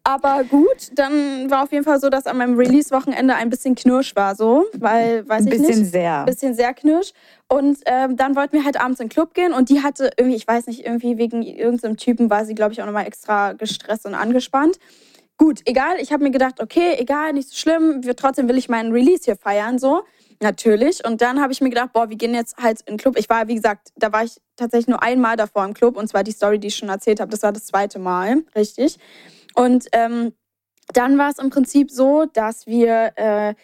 Aber gut, dann war auf jeden Fall so, dass an meinem Release-Wochenende ein bisschen Knirsch war, so, weil, weiß Ein ich bisschen nicht sehr. bisschen sehr knirsch. Und ähm, dann wollten wir halt abends in den Club gehen und die hatte irgendwie, ich weiß nicht, irgendwie wegen irgendeinem Typen war sie, glaube ich, auch nochmal extra gestresst und angespannt. Gut, egal. Ich habe mir gedacht, okay, egal, nicht so schlimm. Wir, trotzdem will ich meinen Release hier feiern, so. Natürlich. Und dann habe ich mir gedacht, boah, wir gehen jetzt halt in den Club. Ich war, wie gesagt, da war ich tatsächlich nur einmal davor im Club und zwar die Story, die ich schon erzählt habe. Das war das zweite Mal, richtig. Und ähm, dann war es im Prinzip so, dass wir äh,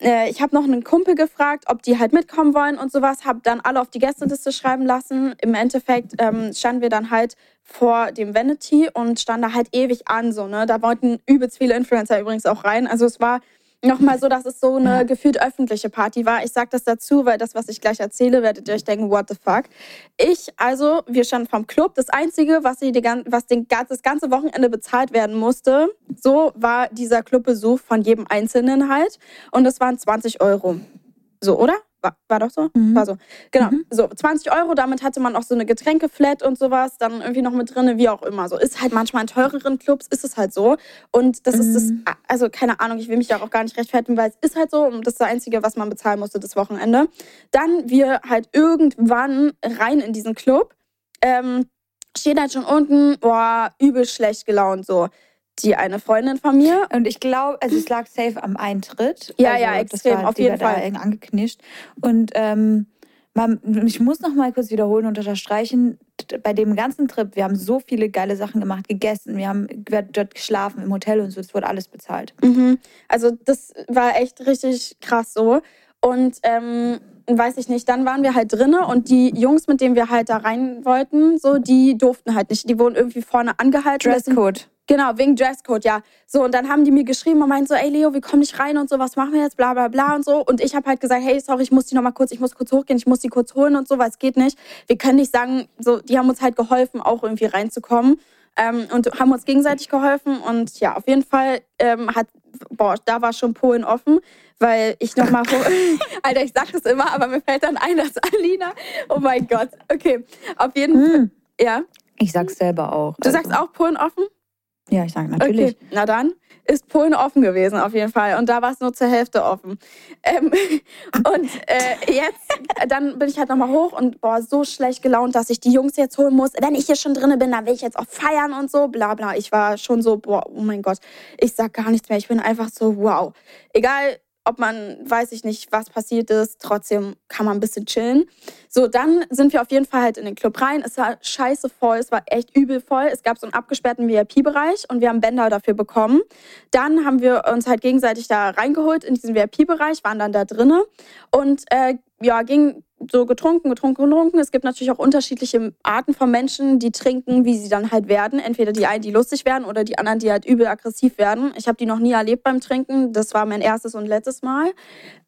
äh, ich habe noch einen Kumpel gefragt, ob die halt mitkommen wollen und sowas, habe dann alle auf die Gästeliste schreiben lassen. Im Endeffekt ähm, standen wir dann halt vor dem Vanity und standen da halt ewig an, so, ne? Da wollten übelst viele Influencer übrigens auch rein. Also es war nochmal so, dass es so eine Ja. gefühlt öffentliche Party war. Ich sage das dazu, weil das, was ich gleich erzähle, werdet ihr euch denken, what the fuck. Ich, also, wir standen vom Club. Das Einzige, was, die, was den, das ganze Wochenende bezahlt werden musste, so war dieser Clubbesuch von jedem Einzelnen halt. Und das waren 20 Euro. So, oder? War, war doch so? Mhm. War so. Genau. Mhm. So, 20 Euro, damit hatte man auch so eine Getränkeflat und sowas, dann irgendwie noch mit drinne, wie auch immer. So ist halt manchmal in teureren Clubs, ist es halt so. Und das ist das, Mhm. also keine Ahnung, ich will mich da auch gar nicht rechtfertigen, weil es ist halt so und das ist das Einzige, was man bezahlen musste das Wochenende. Dann wir halt irgendwann rein in diesen Club, ähm, steht halt schon unten, boah, übel schlecht gelaunt so. Die eine Freundin von mir, Und ich glaube, also es lag safe am Eintritt. Ja, also ja, das extrem, war- auf jeden Fall. eng angeknischt. Und ähm, man, ich muss noch mal kurz wiederholen und unterstreichen, bei dem ganzen Trip, wir haben so viele geile Sachen gemacht, gegessen, wir haben dort geschlafen im Hotel und so, es wurde alles bezahlt. Mhm. Also das war echt richtig krass so. Und ähm, weiß ich nicht, dann waren wir halt drinne und die Jungs, mit denen wir halt da rein wollten, so, die durften halt nicht. Die wurden irgendwie vorne angehalten. Dresscode. Genau, wegen Dresscode, ja. So, und dann haben die mir geschrieben und meinten so, ey Leo, wir kommen nicht rein und so, was machen wir jetzt, bla bla bla und so. Und ich habe halt gesagt, hey, sorry, ich muss die nochmal kurz, ich muss kurz hochgehen, ich muss die kurz holen und so, weil es geht nicht. Wir können nicht sagen, so, die haben uns halt geholfen, auch irgendwie reinzukommen. Ähm, und haben uns gegenseitig geholfen. Und ja, auf jeden Fall ähm, hat, boah, da war schon Polen offen, weil ich nochmal, Alter, ich sag das immer, aber mir fällt dann ein, dass Alina, oh mein Gott, okay, auf jeden Fall, Hm. ja. Ich sag's selber auch. Du sagst auch Polen offen? Ja, ich sag natürlich. Okay, na dann ist Polen offen gewesen auf jeden Fall und da war es nur zur Hälfte offen. Ähm, und äh, jetzt, dann bin ich halt nochmal hoch und boah, so schlecht gelaunt, dass ich die Jungs jetzt holen muss. Wenn ich hier schon drinne bin, dann will ich jetzt auch feiern und so, bla bla. Ich war schon so, boah, oh mein Gott, ich sag gar nichts mehr. Ich bin einfach so, wow. Egal, ob man, weiß ich nicht, was passiert ist, trotzdem kann man ein bisschen chillen. So, dann sind wir auf jeden Fall halt in den Club rein. Es war scheiße voll, es war echt übel voll. Es gab so einen abgesperrten VIP-Bereich und wir haben Bänder dafür bekommen. Dann haben wir uns halt gegenseitig da reingeholt in diesen VIP-Bereich, waren dann da drinne und äh, ja, ging so getrunken, getrunken, getrunken. Es gibt natürlich auch unterschiedliche Arten von Menschen, die trinken, wie sie dann halt werden. Entweder die einen, die lustig werden oder die anderen, die halt übel aggressiv werden. Ich habe die noch nie erlebt beim Trinken. Das war mein erstes und letztes Mal.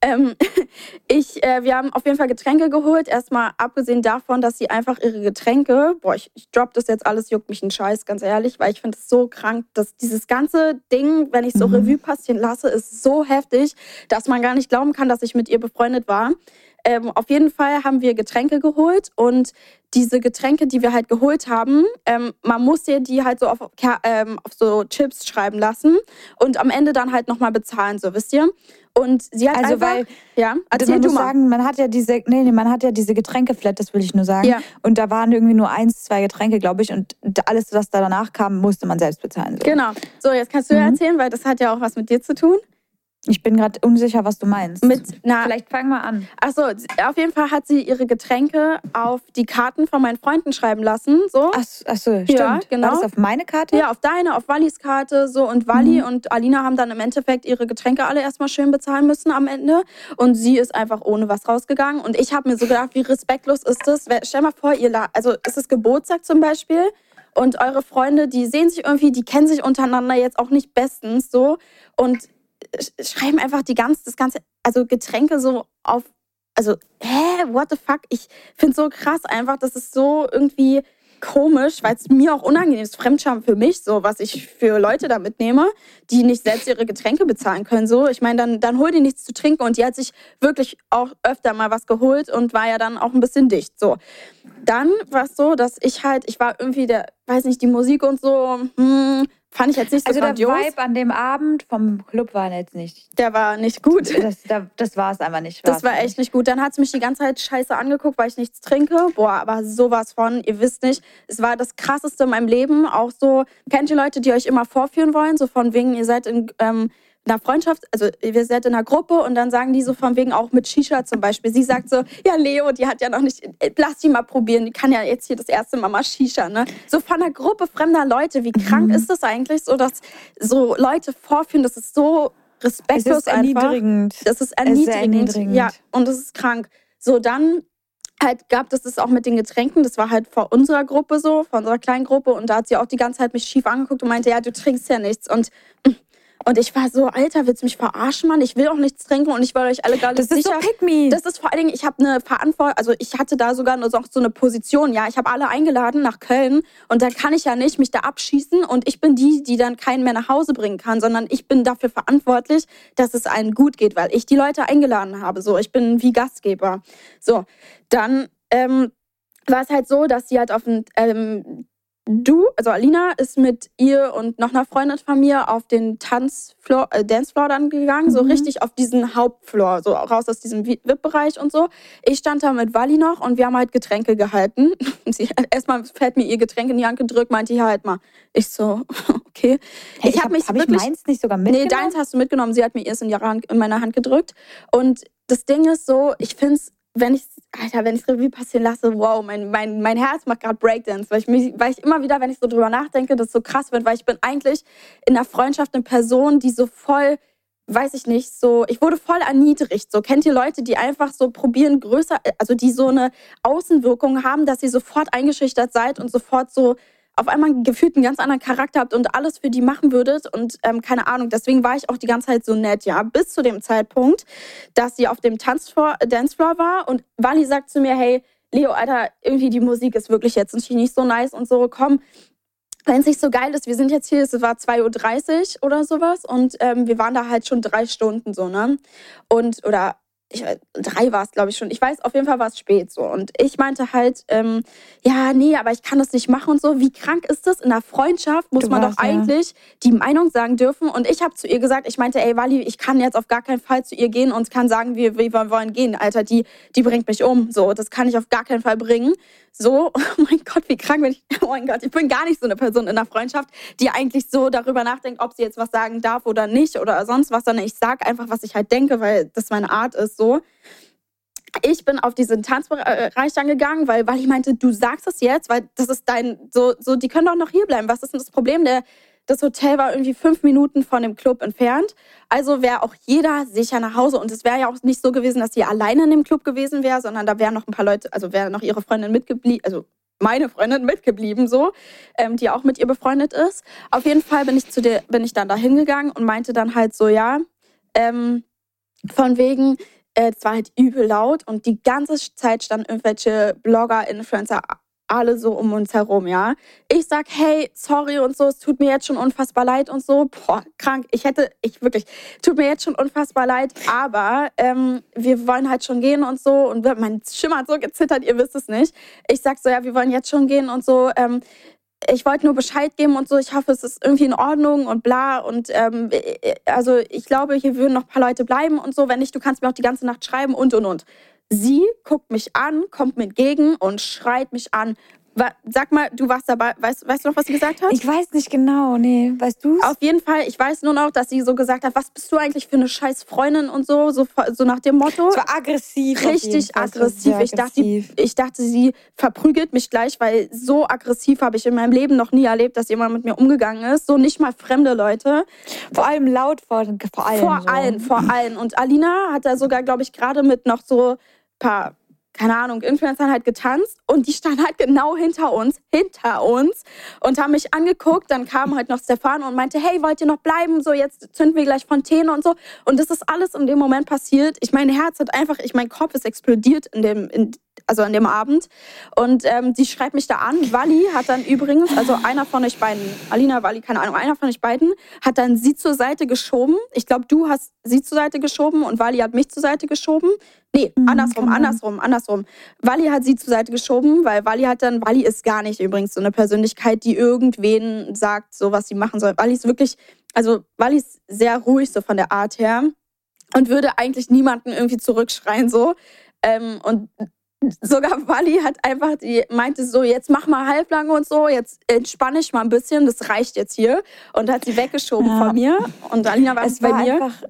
Ähm, ich, äh, wir haben auf jeden Fall Getränke geholt. Erstmal abgesehen davon, dass sie einfach ihre Getränke, boah, ich, ich drop das jetzt alles, juckt mich ein Scheiß, ganz ehrlich, weil ich finde es so krank, dass dieses ganze Ding, wenn ich so mhm. Revue passieren lasse, ist so heftig, dass man gar nicht glauben kann, dass ich mit ihr befreundet war. Ähm, auf jeden Fall haben wir Getränke geholt und diese Getränke, die wir halt geholt haben, ähm, man muss dir die halt so auf, ähm, auf so Chips schreiben lassen und am Ende dann halt nochmal bezahlen, so wisst ihr. Und sie hat also einfach, weil, ja, erzähl man du muss mal. sagen, man hat ja diese, nee, nee, man hat ja diese Getränkeflat, das will ich nur sagen. Ja. Und da waren irgendwie nur eins, zwei Getränke, glaube ich, und alles, was da danach kam, musste man selbst bezahlen. So. Genau. So, jetzt kannst du mhm. ja erzählen, weil das hat ja auch was mit dir zu tun. Ich bin gerade unsicher, was du meinst. Mit, na, Vielleicht fang mal an. Achso, auf jeden Fall hat sie ihre Getränke auf die Karten von meinen Freunden schreiben lassen. So. Ach, ach so, stimmt. Ja, genau. War das auf meine Karte? Ja, auf deine, auf Wallis Karte. So. Und Wally mhm. und Alina haben dann im Endeffekt ihre Getränke alle erstmal schön bezahlen müssen am Ende. Und sie ist einfach ohne was rausgegangen. Und ich habe mir so gedacht, wie respektlos ist das? Stell mal vor, ihr, also ist es Geburtstag zum Beispiel und eure Freunde, die sehen sich irgendwie, die kennen sich untereinander jetzt auch nicht bestens so. Und schreiben einfach die ganze, das ganze, also Getränke so auf, also, hä, what the fuck? Ich finde so krass einfach, das ist so irgendwie komisch, weil es mir auch unangenehm ist, Fremdscham für mich, so was ich für Leute da mitnehme, die nicht selbst ihre Getränke bezahlen können. So, ich meine, dann, dann hol die nichts zu trinken und die hat sich wirklich auch öfter mal was geholt und war ja dann auch ein bisschen dicht. So, dann war es so, dass ich halt, ich war irgendwie der, weiß nicht, die Musik und so, hm, Fand ich jetzt nicht so also grandios. der Vibe an dem Abend vom Club war jetzt nicht. Der war nicht gut. Das, das war es einfach nicht. Das war echt nicht gut. Dann hat sie mich die ganze Zeit scheiße angeguckt, weil ich nichts trinke. Boah, aber sowas von, ihr wisst nicht, es war das krasseste in meinem Leben. Auch so, kennt ihr Leute, die euch immer vorführen wollen? So von wegen, ihr seid in. Ähm, einer Freundschaft, also wir sind in einer Gruppe und dann sagen die so von wegen auch mit Shisha zum Beispiel. Sie sagt so, ja Leo, die hat ja noch nicht, lass die mal probieren, die kann ja jetzt hier das erste Mal mal Shisha, ne? So von einer Gruppe fremder Leute, wie krank mhm. ist das eigentlich, so dass so Leute vorführen, das ist so respektlos es ist erniedrigend. Das ist erniedrigend. erniedrigend. Ja, und das ist krank. So, dann halt gab es das auch mit den Getränken. Das war halt vor unserer Gruppe so, vor unserer kleinen Gruppe. Und da hat sie auch die ganze Zeit mich schief angeguckt und meinte, ja, du trinkst ja nichts. Und und ich war so, Alter, willst du mich verarschen, Mann? Ich will auch nichts trinken und ich will euch alle gar nicht das sicher. Das ist so pick me. Das ist vor allen Dingen, ich habe eine Verantwortung, also ich hatte da sogar noch so eine Position, ja. Ich habe alle eingeladen nach Köln und da kann ich ja nicht mich da abschießen und ich bin die, die dann keinen mehr nach Hause bringen kann, sondern ich bin dafür verantwortlich, dass es allen gut geht, weil ich die Leute eingeladen habe. So, ich bin wie Gastgeber. So, dann ähm, war es halt so, dass sie halt auf ein, ähm, du, also Alina, ist mit ihr und noch einer Freundin von mir auf den Tanzfloor, äh, Dancefloor dann gegangen, mhm. so richtig auf diesen Hauptfloor, so raus aus diesem VIP-Bereich und so. Ich stand da mit Wally noch und wir haben halt Getränke gehalten. Sie, erstmal fällt mir ihr Getränk in die Hand gedrückt, meinte hier halt mal. Ich so, okay. Hey, ich habe hab mich hab wirklich, ich meins nicht sogar mitgenommen? Nee, deins hast du mitgenommen. Sie hat mir erst in, in meine Hand gedrückt. Und das Ding ist so, ich finde es wenn ich Alter, wenn ich Revue passieren lasse, wow, mein, mein, mein Herz macht gerade Breakdance, weil ich, mich, weil ich immer wieder, wenn ich so drüber nachdenke, das so krass wird, weil ich bin eigentlich in der Freundschaft eine Person, die so voll, weiß ich nicht, so, ich wurde voll erniedrigt. So, kennt ihr Leute, die einfach so probieren, größer, also die so eine Außenwirkung haben, dass ihr sofort eingeschüchtert seid und sofort so auf einmal gefühlt einen ganz anderen Charakter habt und alles für die machen würdet und ähm, keine Ahnung. Deswegen war ich auch die ganze Zeit so nett, ja, bis zu dem Zeitpunkt, dass sie auf dem Tanzfloor, Dancefloor war und Wally sagt zu mir, hey, Leo, Alter, irgendwie die Musik ist wirklich jetzt nicht so nice und so, komm, wenn es nicht so geil ist, wir sind jetzt hier, es war 2.30 Uhr oder sowas und ähm, wir waren da halt schon drei Stunden so, ne? Und, oder ich, drei war es, glaube ich, schon. Ich weiß, auf jeden Fall war es spät so. Und ich meinte halt, ähm, ja, nee, aber ich kann das nicht machen und so. Wie krank ist das? In der Freundschaft muss du man warst, doch eigentlich ja. die Meinung sagen dürfen. Und ich habe zu ihr gesagt, ich meinte, ey, Wally, ich kann jetzt auf gar keinen Fall zu ihr gehen und kann sagen, wir, wir wollen gehen. Alter, die, die bringt mich um. So, das kann ich auf gar keinen Fall bringen. So, oh mein Gott, wie krank bin ich. Oh mein Gott, ich bin gar nicht so eine Person in der Freundschaft, die eigentlich so darüber nachdenkt, ob sie jetzt was sagen darf oder nicht oder sonst was, sondern ich sage einfach, was ich halt denke, weil das meine Art ist so. Ich bin auf diesen Tanzbereich dann gegangen, weil, weil ich meinte, du sagst es jetzt, weil das ist dein, so, so, die können doch noch hier bleiben. Was ist denn das Problem? Der, das Hotel war irgendwie fünf Minuten von dem Club entfernt. Also wäre auch jeder sicher nach Hause. Und es wäre ja auch nicht so gewesen, dass sie alleine in dem Club gewesen wäre, sondern da wären noch ein paar Leute, also wäre noch ihre Freundin mitgeblieben, also meine Freundin mitgeblieben, so, ähm, die auch mit ihr befreundet ist. Auf jeden Fall bin ich zu der, bin ich dann da hingegangen und meinte dann halt so, ja, ähm, von wegen, äh, es war halt übel laut und die ganze Zeit standen irgendwelche Blogger, Influencer, alle so um uns herum, ja. Ich sag, hey, sorry und so, es tut mir jetzt schon unfassbar leid und so. Boah, krank. Ich hätte, ich wirklich, tut mir jetzt schon unfassbar leid, aber ähm, wir wollen halt schon gehen und so. Und mein Schimmer hat so gezittert, ihr wisst es nicht. Ich sag so, ja, wir wollen jetzt schon gehen und so. Ähm, ich wollte nur Bescheid geben und so. Ich hoffe, es ist irgendwie in Ordnung und bla. Und ähm, also ich glaube, hier würden noch ein paar Leute bleiben und so. Wenn nicht, du kannst mir auch die ganze Nacht schreiben und und und. Sie guckt mich an, kommt mir entgegen und schreit mich an. Sag mal, du warst dabei. Weißt, weißt du noch, was sie gesagt hat? Ich weiß nicht genau, nee. Weißt du Auf jeden Fall, ich weiß nur noch, dass sie so gesagt hat, was bist du eigentlich für eine scheiß Freundin und so, so, so nach dem Motto. Es war aggressiv. Richtig aggressiv. Ich dachte, ich dachte, sie verprügelt mich gleich, weil so aggressiv habe ich in meinem Leben noch nie erlebt, dass jemand mit mir umgegangen ist. So nicht mal fremde Leute. Vor allem laut vor, vor allen. Vor so. allen, vor allen. Und Alina hat da sogar, glaube ich, gerade mit noch so paar keine Ahnung, Influencern halt getanzt und die standen halt genau hinter uns, hinter uns und haben mich angeguckt. Dann kam halt noch Stefan und meinte, hey, wollt ihr noch bleiben? So, jetzt zünden wir gleich Fontäne und so. Und das ist alles in dem Moment passiert. Ich mein Herz hat einfach, ich mein Kopf ist explodiert in dem, in, also an dem Abend. Und ähm, die schreibt mich da an. Wally hat dann übrigens, also einer von euch beiden, Alina, Wally, keine Ahnung, einer von euch beiden, hat dann sie zur Seite geschoben. Ich glaube, du hast sie zur Seite geschoben und Wally hat mich zur Seite geschoben. Nee, mhm, andersrum, andersrum, andersrum. Wally hat sie zur Seite geschoben, weil Wally hat dann, Wally ist gar nicht übrigens so eine Persönlichkeit, die irgendwen sagt, so was sie machen soll. Wally ist wirklich, also Wally ist sehr ruhig so von der Art her und würde eigentlich niemanden irgendwie zurückschreien so. Ähm, und sogar Wally hat einfach, die meinte so, jetzt mach mal halblang und so, jetzt entspanne ich mal ein bisschen, das reicht jetzt hier. Und hat sie weggeschoben ja. von mir. Und Alina war es bei mir. Einfach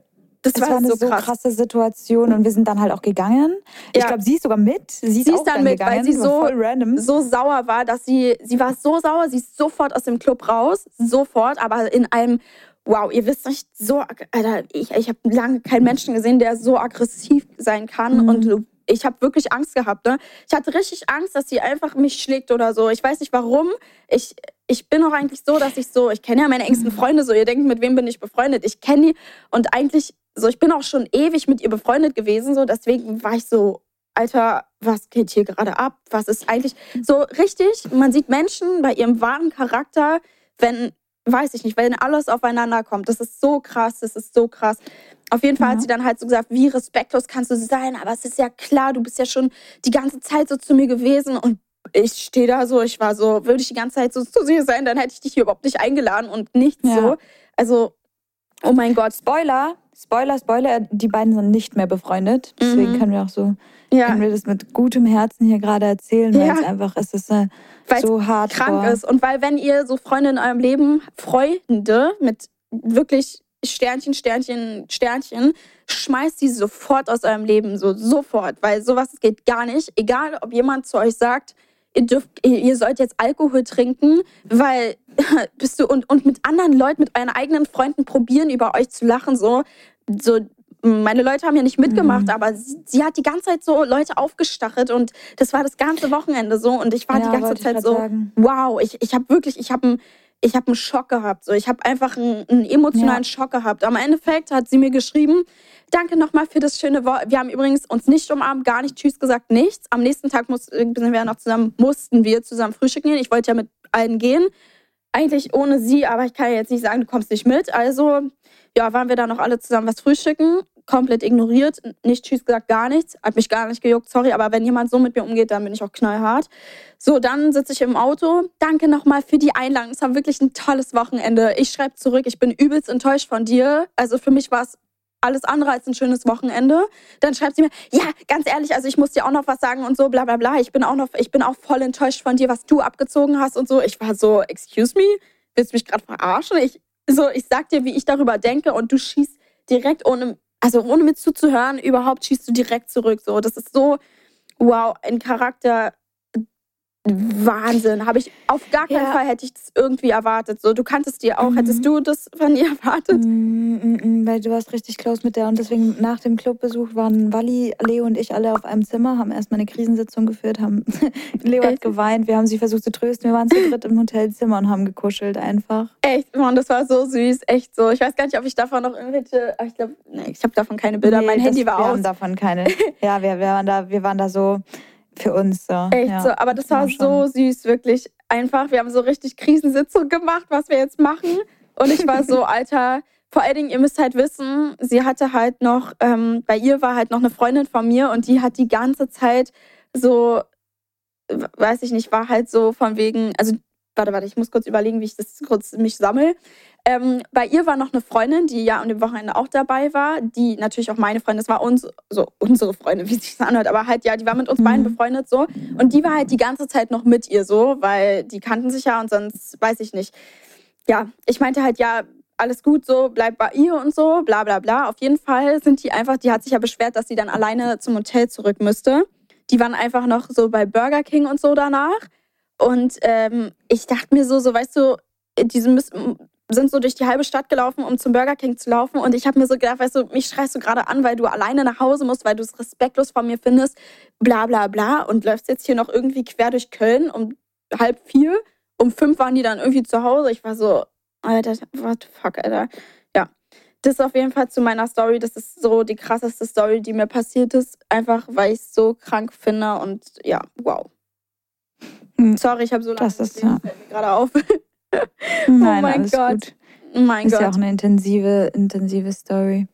das war, war eine so, krass. krasse Situation und wir sind dann halt auch gegangen. Ja. Ich glaube, sie ist sogar mit. Sie ist, sie ist dann, dann, mit, gegangen. weil sie so, so sauer war, dass sie, sie war so sauer, sie ist sofort aus dem Club raus, sofort, aber in einem, wow, ihr wisst nicht, so, Alter, ich, ich habe lange keinen Menschen gesehen, der so aggressiv sein kann mhm. und ich habe wirklich Angst gehabt. Ne? Ich hatte richtig Angst, dass sie einfach mich schlägt oder so. Ich weiß nicht warum. Ich, ich bin auch eigentlich so, dass ich so, ich kenne ja meine engsten Freunde so. Ihr denkt, mit wem bin ich befreundet? Ich kenne die und eigentlich so, ich bin auch schon ewig mit ihr befreundet gewesen, so deswegen war ich so, Alter, was geht hier gerade ab? Was ist eigentlich so richtig? Man sieht Menschen bei ihrem wahren Charakter, wenn, weiß ich nicht, wenn alles aufeinander kommt. Das ist so krass, das ist so krass. Auf jeden Fall ja. hat sie dann halt so gesagt, wie respektlos kannst du sein, aber es ist ja klar, du bist ja schon die ganze Zeit so zu mir gewesen und ich stehe da so, ich war so, würde ich die ganze Zeit so zu dir sein, dann hätte ich dich hier überhaupt nicht eingeladen und nichts ja. so. Also, oh mein Gott. Spoiler, Spoiler, Spoiler, die beiden sind nicht mehr befreundet. Deswegen mhm. können wir auch so, ja. können wir das mit gutem Herzen hier gerade erzählen, weil ja. es einfach, es ist äh, so hart. krank ist. Und weil wenn ihr so Freunde in eurem Leben, Freunde mit wirklich Sternchen, Sternchen, Sternchen, schmeißt sie sofort aus eurem Leben, so sofort, weil sowas geht gar nicht. Egal, ob jemand zu euch sagt, ihr dürft, ihr sollt jetzt Alkohol trinken, weil bist du und, und mit anderen Leuten, mit euren eigenen Freunden probieren, über euch zu lachen, so, so meine Leute haben ja nicht mitgemacht, mhm. aber sie, sie, hat die ganze Zeit so Leute aufgestachelt und das war das ganze Wochenende so und ich war ja, die ganze Zeit so, sagen. wow, ich, ich habe wirklich, ich habe einen ich hab einen Schock gehabt, so ich habe einfach einen, einen emotionalen ja. Schock gehabt. Am Endeffekt hat sie mir geschrieben, Danke nochmal für das schöne Wort. Wir haben übrigens uns nicht umarmt, gar nicht Tschüss gesagt, nichts. Am nächsten Tag muss, sind wir noch zusammen, mussten wir zusammen frühstücken gehen. Ich wollte ja mit allen gehen. Eigentlich ohne sie, aber ich kann ja jetzt nicht sagen, du kommst nicht mit. Also, ja, waren wir da noch alle zusammen was frühstücken. Komplett ignoriert, nicht Tschüss gesagt, gar nichts. Hat mich gar nicht gejuckt, sorry, aber wenn jemand so mit mir umgeht, dann bin ich auch knallhart. So, dann sitze ich im Auto. Danke nochmal für die Einladung. Es war wirklich ein tolles Wochenende. Ich schreibe zurück, ich bin übelst enttäuscht von dir. Also für mich war es alles andere als ein schönes Wochenende. Dann schreibt sie mir, ja, ganz ehrlich, also ich muss dir auch noch was sagen und so, bla bla bla. Ich bin auch noch, ich bin auch voll enttäuscht von dir, was du abgezogen hast und so. Ich war so, excuse me, willst du mich gerade verarschen? Ich, so, ich sag dir, wie ich darüber denke und du schießt direkt ohne, also ohne mir zuzuhören, überhaupt schießt du direkt zurück. So, das ist so, wow, ein Charakter, Wahnsinn. Habe ich auf gar keinen Ja. Fall hätte ich das irgendwie erwartet. So, du kanntest die auch. Mhm. Hättest du das von ihr erwartet? Mm, mm, weil du warst richtig close mit der und deswegen nach dem Clubbesuch waren Wally, Leo und ich alle auf einem Zimmer, haben erstmal eine Krisensitzung geführt, haben Leo hat Echt? geweint, wir haben sie versucht zu trösten, wir waren zu dritt im Hotelzimmer und haben gekuschelt einfach. Echt, Mann, das war so süß. Echt so. Ich weiß gar nicht, ob ich davon noch irgendwelche. Ich glaube, nee, ich habe davon keine Bilder. Nee, mein das- Handy war wir aus. haben davon keine. Ja, wir, wir waren da, wir waren da so für uns so. Echt ja. so. Aber das war so süß, wirklich. Einfach. Wir haben so richtig Krisensitzung gemacht, was wir jetzt machen. Und ich war so, Alter. Vor allen Dingen, ihr müsst halt wissen, sie hatte halt noch, ähm, bei ihr war halt noch eine Freundin von mir und die hat die ganze Zeit so, weiß ich nicht, war halt so von wegen, also warte, warte, ich muss kurz überlegen, wie ich das kurz mich sammel. Ähm, bei ihr war noch eine Freundin, die ja an dem Wochenende auch dabei war, die natürlich auch meine Freundin, das war uns, so unsere Freundin, wie sich das anhört, aber halt ja, die war mit uns Mhm. beiden befreundet so und die war halt die ganze Zeit noch mit ihr so, weil die kannten sich ja und sonst weiß ich nicht. Ja, ich meinte halt ja, alles gut so, bleib bei ihr und so, bla bla bla. Auf jeden Fall sind die einfach, die hat sich ja beschwert, dass sie dann alleine zum Hotel zurück müsste. Die waren einfach noch so bei Burger King und so danach. Und ähm, ich dachte mir so, so weißt du, diese müssen, sind so durch die halbe Stadt gelaufen, um zum Burger King zu laufen. Und ich habe mir so gedacht, weißt du, mich schreist du gerade an, weil du alleine nach Hause musst, weil du es respektlos von mir findest, bla bla bla. Und läufst jetzt hier noch irgendwie quer durch Köln um halb vier. Um fünf waren die dann irgendwie zu Hause. Ich war so, Alter, what the fuck, Alter. Ja. Das ist auf jeden Fall zu meiner Story. Das ist so die krasseste Story, die mir passiert ist. Einfach, weil ich es so krank finde. Und ja, wow. Hm. Sorry, ich habe so lange Das ist, ja. fällt mir gerade auf. Nein, mein alles Gott. gut. Oh mein ist Gott. ja auch eine intensive, intensive Story.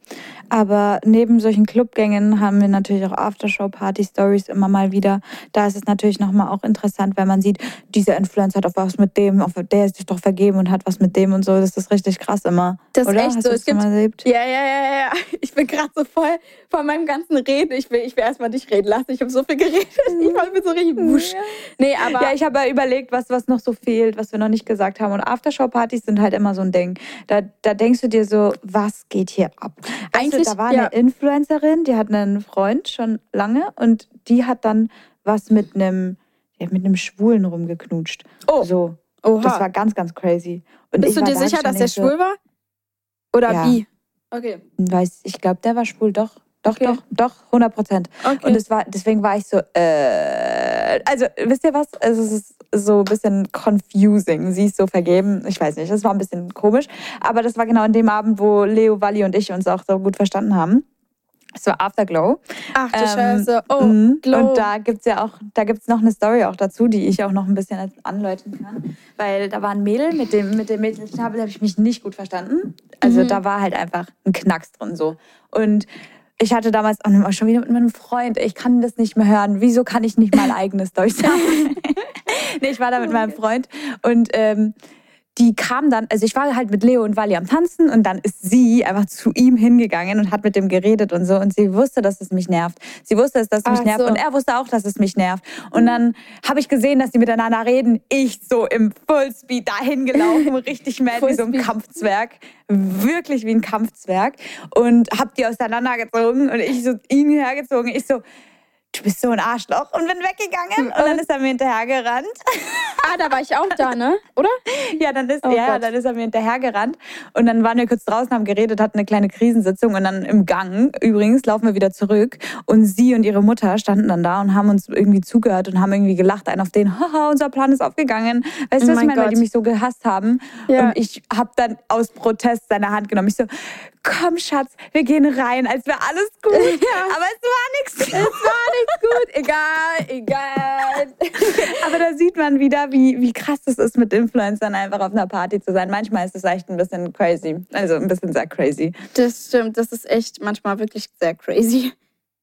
Aber neben solchen Clubgängen haben wir natürlich auch Aftershow-Party-Stories immer mal wieder. Da ist es natürlich nochmal auch interessant, wenn man sieht, dieser Influencer hat auch was mit dem, auf der ist sich doch vergeben und hat was mit dem und so. Das ist richtig krass immer. Das ist Oder? echt Hast so. Es gibt erlebt? Ja, ja, ja, ja. Ich bin gerade so voll von meinem ganzen Reden. Ich will, ich will erstmal dich reden lassen. Ich habe so viel geredet. Ich war mir so richtig wusch. Nee, aber Ja, ich habe ja überlegt, was, was noch so fehlt, was wir noch nicht gesagt haben. Und Aftershow-Partys sind halt immer so ein Ding. Da, da denkst du dir so, was geht hier ab? Weißt Eigentlich, du, da war ja. eine Influencerin, die hat einen Freund schon lange und die hat dann was mit einem, mit einem Schwulen rumgeknutscht. Oh, So, oha. das war ganz, ganz crazy. Und Bist du dir da sicher, dass der so, schwul war? Oder Ja. bi? Okay. Weiß, ich glaube, der war schwul, doch. Doch, Okay. doch, doch, 100 Prozent. okay. Und es war, deswegen war ich so, äh, also wisst ihr was? Also, es ist so ein bisschen confusing. Sie ist so vergeben. Ich weiß nicht, das war ein bisschen komisch. Aber das war genau an dem Abend, wo Leo, Wally und ich uns auch so gut verstanden haben. Es war Afterglow. Ach du ähm, Scheiße. Oh, Mhm. Und da gibt's ja auch, da gibt's noch eine Story auch dazu, die ich auch noch ein bisschen anläuten kann. Weil da war ein Mädel, mit dem, mit dem Mädel ich habe, habe ich mich nicht gut verstanden. Also Mhm. da war halt einfach ein Knacks drin so. Und ich hatte damals auch schon wieder mit meinem Freund, ich kann das nicht mehr hören. Wieso kann ich nicht mal eigenes Deutsch sagen? nee, ich war da mit meinem Freund und ähm, die kam dann, also ich war halt mit Leo und Wally am Tanzen und dann ist sie einfach zu ihm hingegangen und hat mit dem geredet und so und sie wusste, dass es mich nervt. Sie wusste, dass es mich Ach nervt so. und er wusste auch, dass es mich nervt. Und dann habe ich gesehen, dass sie miteinander reden. Ich so im Fullspeed dahin gelaufen, richtig mad wie so ein. Kampfzwerg. Wirklich wie ein Kampfzwerg. Und hab die auseinandergezogen und ich so ihn hergezogen. Ich so, du bist so ein Arschloch und bin weggegangen. Und dann ist er mir hinterhergerannt. ah, da war ich auch da, ne? Oder? Ja, dann ist, Oh ja, Gott. dann ist er mir hinterhergerannt. Und dann waren wir kurz draußen, haben geredet, hatten eine kleine Krisensitzung. Und dann im Gang, übrigens, laufen wir wieder zurück. Und sie und ihre Mutter standen dann da und haben uns irgendwie zugehört und haben irgendwie gelacht. Ein auf den, haha, unser Plan ist aufgegangen. Weißt Oh du, was ich mein meine? Weil die mich so gehasst haben. Ja. Und ich habe dann aus Protest seine Hand genommen. Ich so, komm, Schatz, wir gehen rein, als wäre alles gut. Aber es war nichts. Es war nicht gut. Egal, egal. Aber da sieht man wieder, wie, wie krass es ist, mit Influencern einfach auf einer Party zu sein. Manchmal ist es echt ein bisschen crazy. Also ein bisschen sehr crazy. Das stimmt. Das ist echt manchmal wirklich sehr crazy.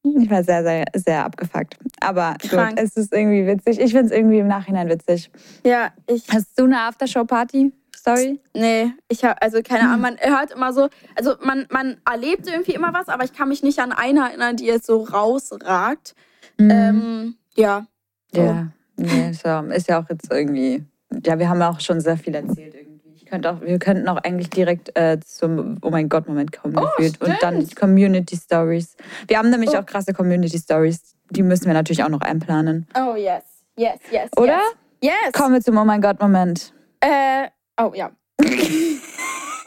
Ich war sehr, sehr, sehr abgefuckt. Aber Krank. gut, es ist irgendwie witzig. Ich finde es irgendwie im Nachhinein witzig. Ja, ich. Hast du eine Aftershow-Party? Sorry? Nee, ich habe, also keine Ahnung, man hört immer so, also man, man erlebt irgendwie immer was, aber ich kann mich nicht an eine erinnern, die jetzt so rausragt. Ähm, ja. So. Ja, nee, ist ja, ist ja auch jetzt irgendwie. Ja, wir haben ja auch schon sehr viel erzählt irgendwie. Ich könnte auch, wir könnten auch eigentlich direkt äh, zum Oh mein Gott Moment kommen gefühlt und dann stimmt. Community Stories. Wir haben nämlich Oh. auch krasse Community Stories. Die müssen wir natürlich auch noch einplanen. Oh yes. Yes, yes, Oder? Yes. yes. Kommen wir zum Oh mein Gott-Moment. Äh, oh ja.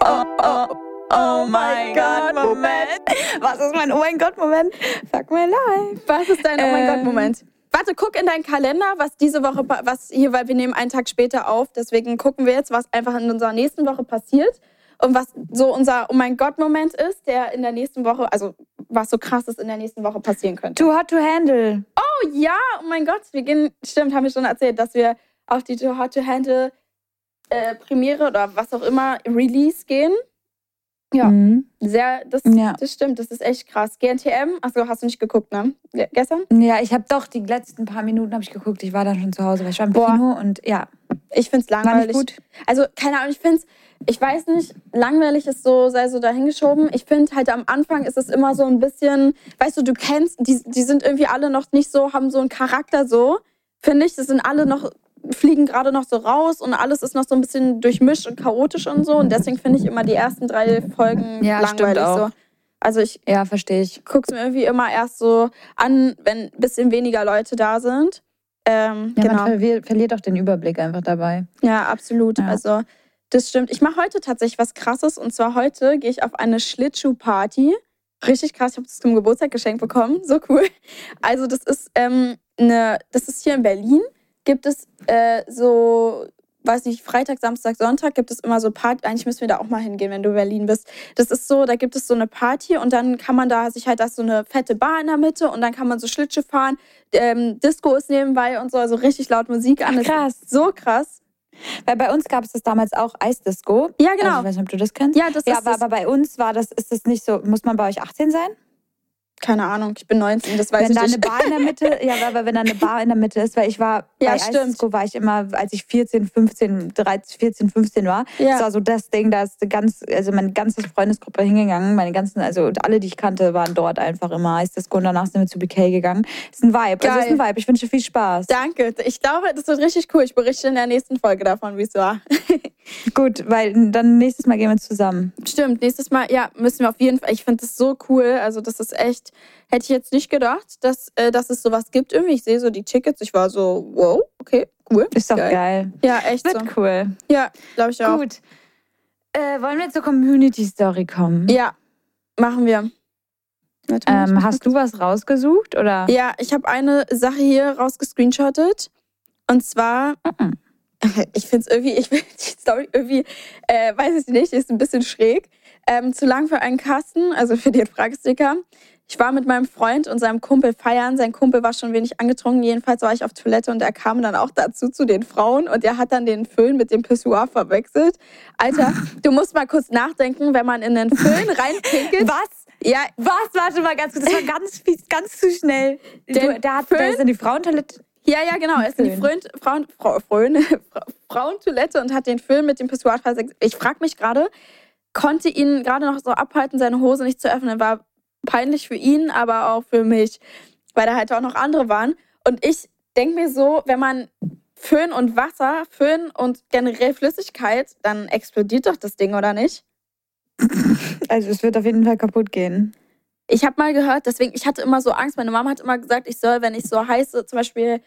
Oh, oh, oh mein Gott, Moment. Was ist mein Oh mein Gott-Moment? Fuck my life. Was ist dein Oh mein Ähm. Gott Moment? Warte, guck in deinen Kalender, was diese Woche, was hier, weil wir nehmen einen Tag später auf, deswegen gucken wir jetzt, was einfach in unserer nächsten Woche passiert und was so unser Oh mein Gott Moment ist, der in der nächsten Woche, also was so krasses in der nächsten Woche passieren könnte. Too hot to handle. Oh ja, oh mein Gott, wir gehen, stimmt, haben wir schon erzählt, dass wir auf die Too Hot to Handle äh, Premiere oder was auch immer Release gehen. Ja. Mhm. Sehr, das, Ja. das stimmt, das ist echt krass. GNTM, achso, hast du nicht geguckt, ne? Ge- Gestern? Ja, ich habe doch die letzten paar Minuten habe ich geguckt. Ich war dann schon zu Hause, weil ich war im Boah. Kino und ja, Ich find's war langweilig. nicht gut. Also, keine Ahnung, ich finde es, ich weiß nicht, langweilig ist so, sei so dahingeschoben. Ich finde halt am Anfang ist es immer so ein bisschen, weißt du, du kennst, die, die sind irgendwie alle noch nicht so, haben so einen Charakter so, finde ich. Das sind alle noch, fliegen gerade noch so raus und alles ist noch so ein bisschen durchmischt und chaotisch und so. Und deswegen finde ich immer die ersten drei Folgen Ja, langweilig auch. so. Also ich Ja, verstehe ich. gucke es mir irgendwie immer erst so an, wenn ein bisschen weniger Leute da sind. Ähm, Ja, genau. man verliert, verliert auch den Überblick einfach dabei. Ja, absolut. Ja. Also, das stimmt. Ich mache heute tatsächlich was Krasses. Und zwar heute gehe ich auf eine Schlittschuhparty. Richtig krass. Ich habe das zum Geburtstag geschenkt bekommen. So cool. Also, das ist ähm, eine, das ist hier in Berlin. Gibt es äh, so, weiß nicht, Freitag, Samstag, Sonntag gibt es immer so Party. Eigentlich müssen wir da auch mal hingehen, wenn du in Berlin bist. Das ist so, da gibt es so eine Party und dann kann man da sich halt, da ist so eine fette Bar in der Mitte und dann kann man so Schlittschuh fahren. Ähm, Disco ist nebenbei und so, also richtig laut Musik an. Ach, krass. So krass. Weil bei uns gab es das damals auch Eisdisco. Ja, Also, genau. ich weiß nicht, ob du das kennst. Ja, das Ja, ist aber, das. aber bei uns war das, ist das nicht so, muss man bei euch 18 sein? Keine Ahnung, ich bin 19, das weiß wenn ich da eine nicht. Bar in der Mitte, ja, aber wenn da eine Bar in der Mitte ist, weil ich war Ja, bei stimmt. Eisdisco war ich immer, als ich 14, 15, 13, 14, 15 war. Ja. Das war so das Ding, da ist ganz, also meine ganze Freundesgruppe hingegangen, meine ganzen, also alle, die ich kannte, waren dort einfach immer Eisdisco und danach sind wir zu BK gegangen. Ist ein Vibe, also ist ein Geil. Vibe. Ich wünsche viel Spaß. Danke, ich glaube, das wird richtig cool. Ich berichte in der nächsten Folge davon, wie es war. Gut, weil dann nächstes Mal gehen wir zusammen. Stimmt, nächstes Mal, ja, müssen wir auf jeden Fall. Ich finde das so cool. Also, das ist echt, hätte ich jetzt nicht gedacht, dass, äh, dass es sowas gibt. Irgendwie, ich sehe so die Tickets, ich war so, wow, okay, cool. Ist doch geil. Ja, echt so. Wird cool. Ja, glaube ich auch. Gut. Äh, wollen wir zur Community Story kommen? Ja, machen wir. Warte Ähm, hast du was rausgesucht oder? Ja, ich habe eine Sache hier rausgescreenshottet. Und zwar, Mhm. ich finde es irgendwie, ich finde die Story irgendwie, äh, weiß ich nicht, ist ein bisschen schräg. Ähm, zu lang für einen Kasten, also für den Fragesticker. Ich war mit meinem Freund und seinem Kumpel feiern. Sein Kumpel war schon wenig angetrunken. Jedenfalls war ich auf Toilette und er kam dann auch dazu zu den Frauen und er hat dann den Föhn mit dem Pissoir verwechselt. Alter, du musst mal kurz nachdenken, wenn man in den Föhn reinpinkelt. Was? Ja, Was? Warte mal ganz kurz. Das war ganz ganz zu schnell. Du, da, hat, Föhn? da ist in die Frauentoilette. Ja, ja, genau. Er ist in die Föhn. Frauen, Frau, Fra- Frauentoilette und hat den Föhn mit dem Pissoir versetzt. Ich frage mich gerade, konnte ihn gerade noch so abhalten, seine Hose nicht zu öffnen. War peinlich für ihn, aber auch für mich, weil da halt auch noch andere waren. Und ich denke mir so, wenn man Föhn und Wasser, Föhn und generell Flüssigkeit, dann explodiert doch das Ding, oder nicht? Also es wird auf jeden Fall kaputt gehen. Ich habe mal gehört, deswegen, ich hatte immer so Angst. Meine Mama hat immer gesagt, ich soll, wenn ich so heiße, zum Beispiel,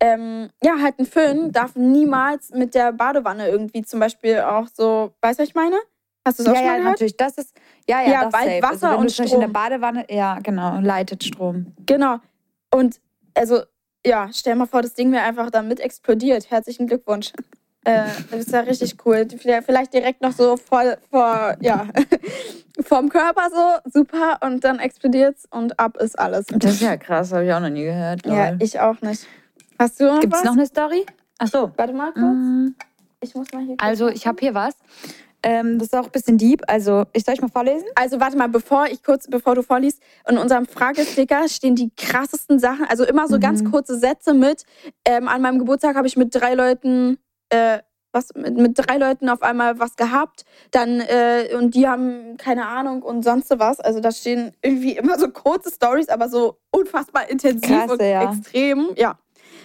ähm, ja, halt ein Föhn, darf niemals mit der Badewanne irgendwie zum Beispiel auch so, weißt du, was ich meine? Hast du es auch ja, schon mal ja, gehört? natürlich. Das ist, ja, ja, Ja, das weil safe. Wasser also, und Beispiel in der Strom. Badewanne, ja, genau, leitet Strom. Genau. Und also, ja, stell mal vor, das Ding wäre einfach damit explodiert. Herzlichen Glückwunsch. Äh, das ist ja richtig cool. Vielleicht direkt noch so vor, vor ja, vorm Körper so, super, und dann explodiert's und ab ist alles. Das ist ja krass, habe ich auch noch nie gehört. Ja, ich auch nicht. Hast du noch Gibt es was? noch eine Story? Ach so. Warte mal kurz. Mm, Ich muss mal hier. Also, ich habe hier was. Ähm, das ist auch ein bisschen deep. Also, ich soll ich mal vorlesen? Also warte mal, bevor ich kurz, bevor du vorliest, in unserem Fragesticker stehen die krassesten Sachen. Also immer so ganz Mhm. kurze Sätze mit. Ähm, an meinem Geburtstag habe ich mit drei Leuten, äh, was mit, mit drei Leuten auf einmal was gehabt. Dann äh, und die haben keine Ahnung und sonst was. Also da stehen irgendwie immer so kurze Stories, aber so unfassbar intensiv Krasse, und ja. extrem. Ja.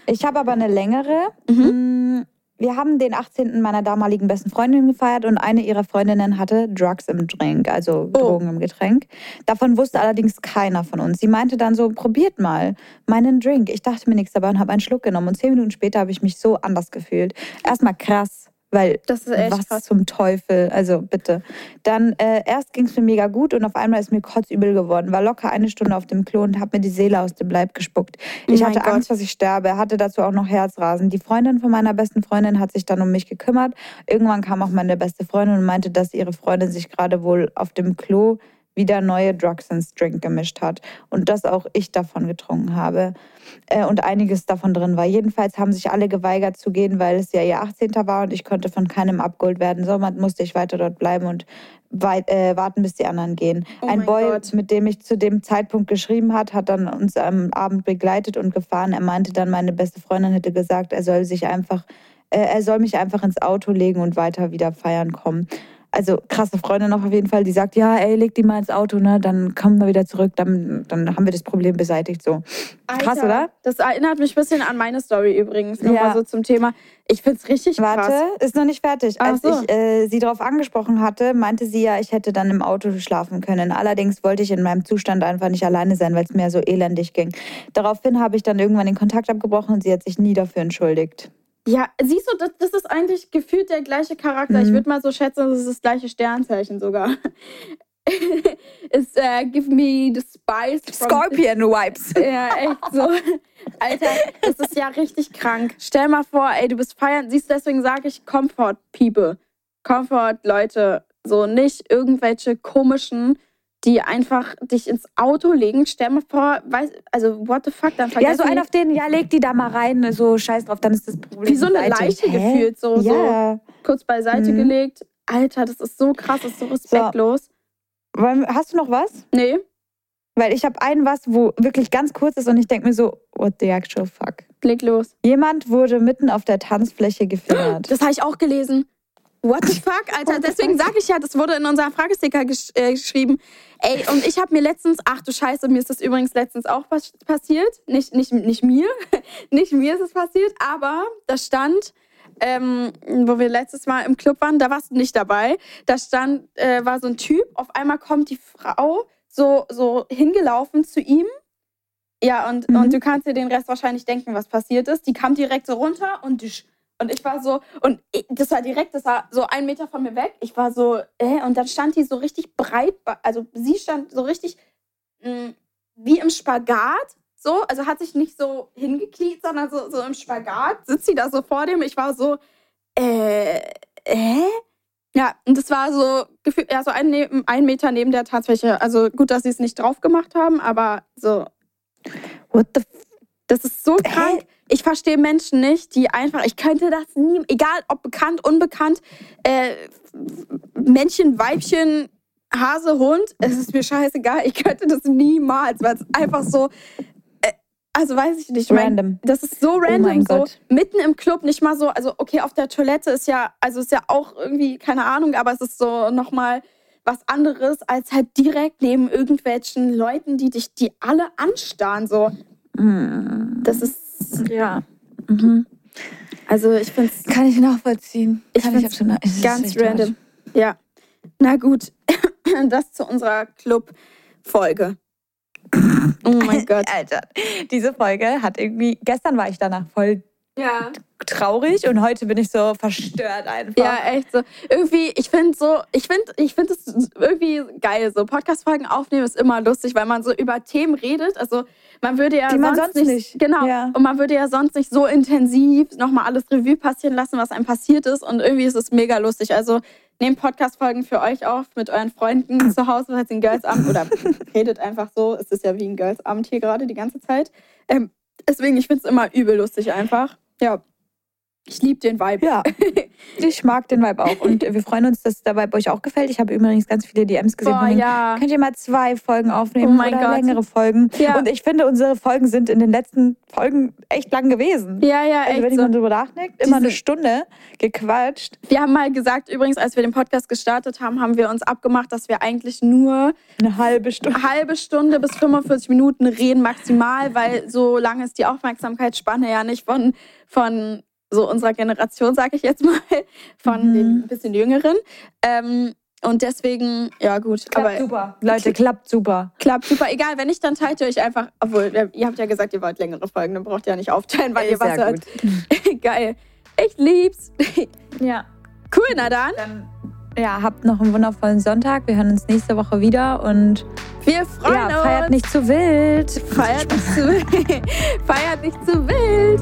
Ich habe aber eine längere. Mhm. Wir haben den 18. meiner damaligen besten Freundin gefeiert und eine ihrer Freundinnen hatte Drugs im Drink, also Oh. Drogen im Getränk. Davon wusste allerdings keiner von uns. Sie meinte dann so, probiert mal meinen Drink. Ich dachte mir nichts dabei und habe einen Schluck genommen. Und zehn Minuten später habe ich mich so anders gefühlt. Erstmal krass, weil Das ist echt was krass. zum Teufel, also bitte. Dann äh, erst ging es mir mega gut und auf einmal ist mir kotzübel geworden. War locker eine Stunde auf dem Klo und habe mir die Seele aus dem Leib gespuckt. Ich Mein hatte Gott. Angst, dass ich sterbe, hatte dazu auch noch Herzrasen. Die Freundin von meiner besten Freundin hat sich dann um mich gekümmert. Irgendwann kam auch meine beste Freundin und meinte, dass ihre Freundin sich gerade wohl auf dem Klo wieder neue Drugs ins Drink gemischt hat und dass auch ich davon getrunken habe äh, und einiges davon drin war. Jedenfalls haben sich alle geweigert zu gehen, weil es ja ihr 18. war und ich konnte von keinem abgeholt werden. Somit musste ich weiter dort bleiben und weit, äh, warten, bis die anderen gehen. Oh Ein Boy, Gott. mit dem ich zu dem Zeitpunkt geschrieben hat, hat dann uns am Abend begleitet und gefahren. Er meinte dann, meine beste Freundin hätte gesagt, er soll sich einfach, äh, er soll mich einfach ins Auto legen und weiter wieder feiern kommen. Also krasse Freundin noch auf jeden Fall, die sagt, ja, ey, leg die mal ins Auto, ne? Dann kommen wir wieder zurück, dann, dann haben wir das Problem beseitigt. So. Krass, Alter, oder? Das erinnert mich ein bisschen an meine Story übrigens. Nochmal Ja. so zum Thema. Ich find's richtig Warte, krass. ist noch nicht fertig. Als so. ich äh, sie darauf angesprochen hatte, meinte sie ja, ich hätte dann im Auto schlafen können. Allerdings wollte ich in meinem Zustand einfach nicht alleine sein, weil es mir so elendig ging. Daraufhin habe ich dann irgendwann den Kontakt abgebrochen und sie hat sich nie dafür entschuldigt. Ja, siehst du, das, das ist eigentlich gefühlt der gleiche Charakter. Ich Mhm. würde mal so schätzen, das ist das gleiche Sternzeichen sogar. ist äh, Give me the spice. from- Scorpion-Vibes. Ja, echt so. Alter, das ist ja richtig krank. Stell mal vor, ey, du bist feiern. Siehst du, deswegen sage ich Comfort People. Comfort Leute. So nicht irgendwelche komischen, die einfach dich ins Auto legen. Stell mal vor, weiß, also what the fuck, dann Ja, vergessen so die- einer auf den, ja, leg die da mal rein, so scheiß drauf, dann ist das Problem. wie so eine. Leiche Hä? gefühlt, so, so Ja. kurz beiseite Mhm. gelegt. Alter, das ist so krass, das ist so respektlos. Wollen- Hast du noch was? Nee, Weil ich habe einen was, wo wirklich ganz kurz ist und ich denke mir so, what the actual fuck. leg los. Jemand wurde mitten auf der Tanzfläche gefilmt. Das habe ich auch gelesen. What the fuck, Alter? The Deswegen sage ich ja, das wurde in unserem Fragesticker gesch äh, geschrieben. Ey, und ich habe mir letztens, ach du Scheiße, mir ist das übrigens letztens auch pas passiert. Nicht, nicht, nicht mir, nicht mir ist es passiert, aber da stand, ähm, wo wir letztes Mal im Club waren, da warst du nicht dabei. Da stand, äh, war so ein Typ, auf einmal kommt die Frau so, so hingelaufen zu ihm. Ja, und, Mhm. und du kannst dir den Rest wahrscheinlich denken, was passiert ist. Die kam direkt so runter und düsch. Und ich war so, und ich, das war direkt, das war so ein Meter von mir weg. Ich war so, äh, und dann stand die so richtig breit, also sie stand so richtig mh, wie im Spagat, so, also hat sich nicht so hingekniet, sondern so, so im Spagat, sitzt sie da so vor dem. Ich war so, äh, hä? Ja, und das war so gefühlt, ja, so ein, ein Meter neben der Tanzfläche. Also gut, dass sie es nicht drauf gemacht haben, aber so, What the f das ist so krank. Ich verstehe Menschen nicht, die einfach, ich könnte das nie, egal ob bekannt, unbekannt, äh, Männchen, Weibchen, Hase, Hund, es ist mir scheißegal. Ich könnte das niemals, weil es einfach so, äh, also weiß ich nicht. mein- Random. Das ist so Oh random, mein so Gott. mitten im Club, nicht mal so, also okay, auf der Toilette ist ja, also ist ja auch irgendwie, keine Ahnung, aber es ist so nochmal was anderes, als halt direkt neben irgendwelchen Leuten, die dich, die alle anstarren, so. Das ist, Ja. Mhm. also ich finde es Kann ich nachvollziehen. Ich Kann absolut- es ist ganz random. Ja. Na gut, das zu unserer Club-Folge. Oh mein Gott. Alter, diese Folge hat irgendwie, gestern war ich danach voll Ja. traurig und heute bin ich so verstört einfach. Ja, echt so. Irgendwie, ich finde so, ich finde, ich finde es irgendwie geil. So Podcast-Folgen aufnehmen ist immer lustig, weil man so über Themen redet. Also man würde ja man sonst, sonst nicht, genau. ja. Und man würde ja sonst nicht so intensiv nochmal alles Revue passieren lassen, was einem passiert ist. Und irgendwie ist es mega lustig. Also nehmt Podcast-Folgen für euch auf mit euren Freunden zu Hause, falls ihr ein Girls-Abend oder redet einfach so. Es ist ja wie ein Girls-Abend hier gerade die ganze Zeit. Ähm, deswegen, ich finde es immer übel lustig einfach. Ja. Ich liebe den Vibe. Ja, ich mag den Vibe auch. Und wir freuen uns, dass der Vibe euch auch gefällt. Ich habe übrigens ganz viele DMs gesehen. Boah, ja. Könnt ihr mal zwei Folgen aufnehmen Oh mein oder Gott. längere Folgen? Ja. Und ich finde, unsere Folgen sind in den letzten Folgen echt lang gewesen. Ja, ja, Also wenn echt ich so. mal drüber nachdenke, immer eine Stunde gequatscht. Wir haben mal gesagt, übrigens, als wir den Podcast gestartet haben, haben wir uns abgemacht, dass wir eigentlich nur Eine halbe Stunde. eine halbe Stunde bis 45 Minuten reden maximal, weil so lange ist die Aufmerksamkeitsspanne ja nicht von, von so unserer Generation, sage ich jetzt mal, von Mhm. den ein bisschen jüngeren. Ähm, und deswegen, ja gut, Klappt aber super. Leute, klappt super. klappt super. Egal, wenn nicht, dann teilt ihr euch einfach, obwohl, ihr habt ja gesagt, ihr wollt längere Folgen, dann braucht ihr ja nicht aufteilen, weil ihr was Sehr hört. Geil. Ich lieb's. Ja. Cool, na dann. Dann ja, habt noch einen wundervollen Sonntag. Wir hören uns nächste Woche wieder und Wir freuen ja, uns. feiert nicht zu wild. Feiert nicht zu wild. Feiert nicht zu wild.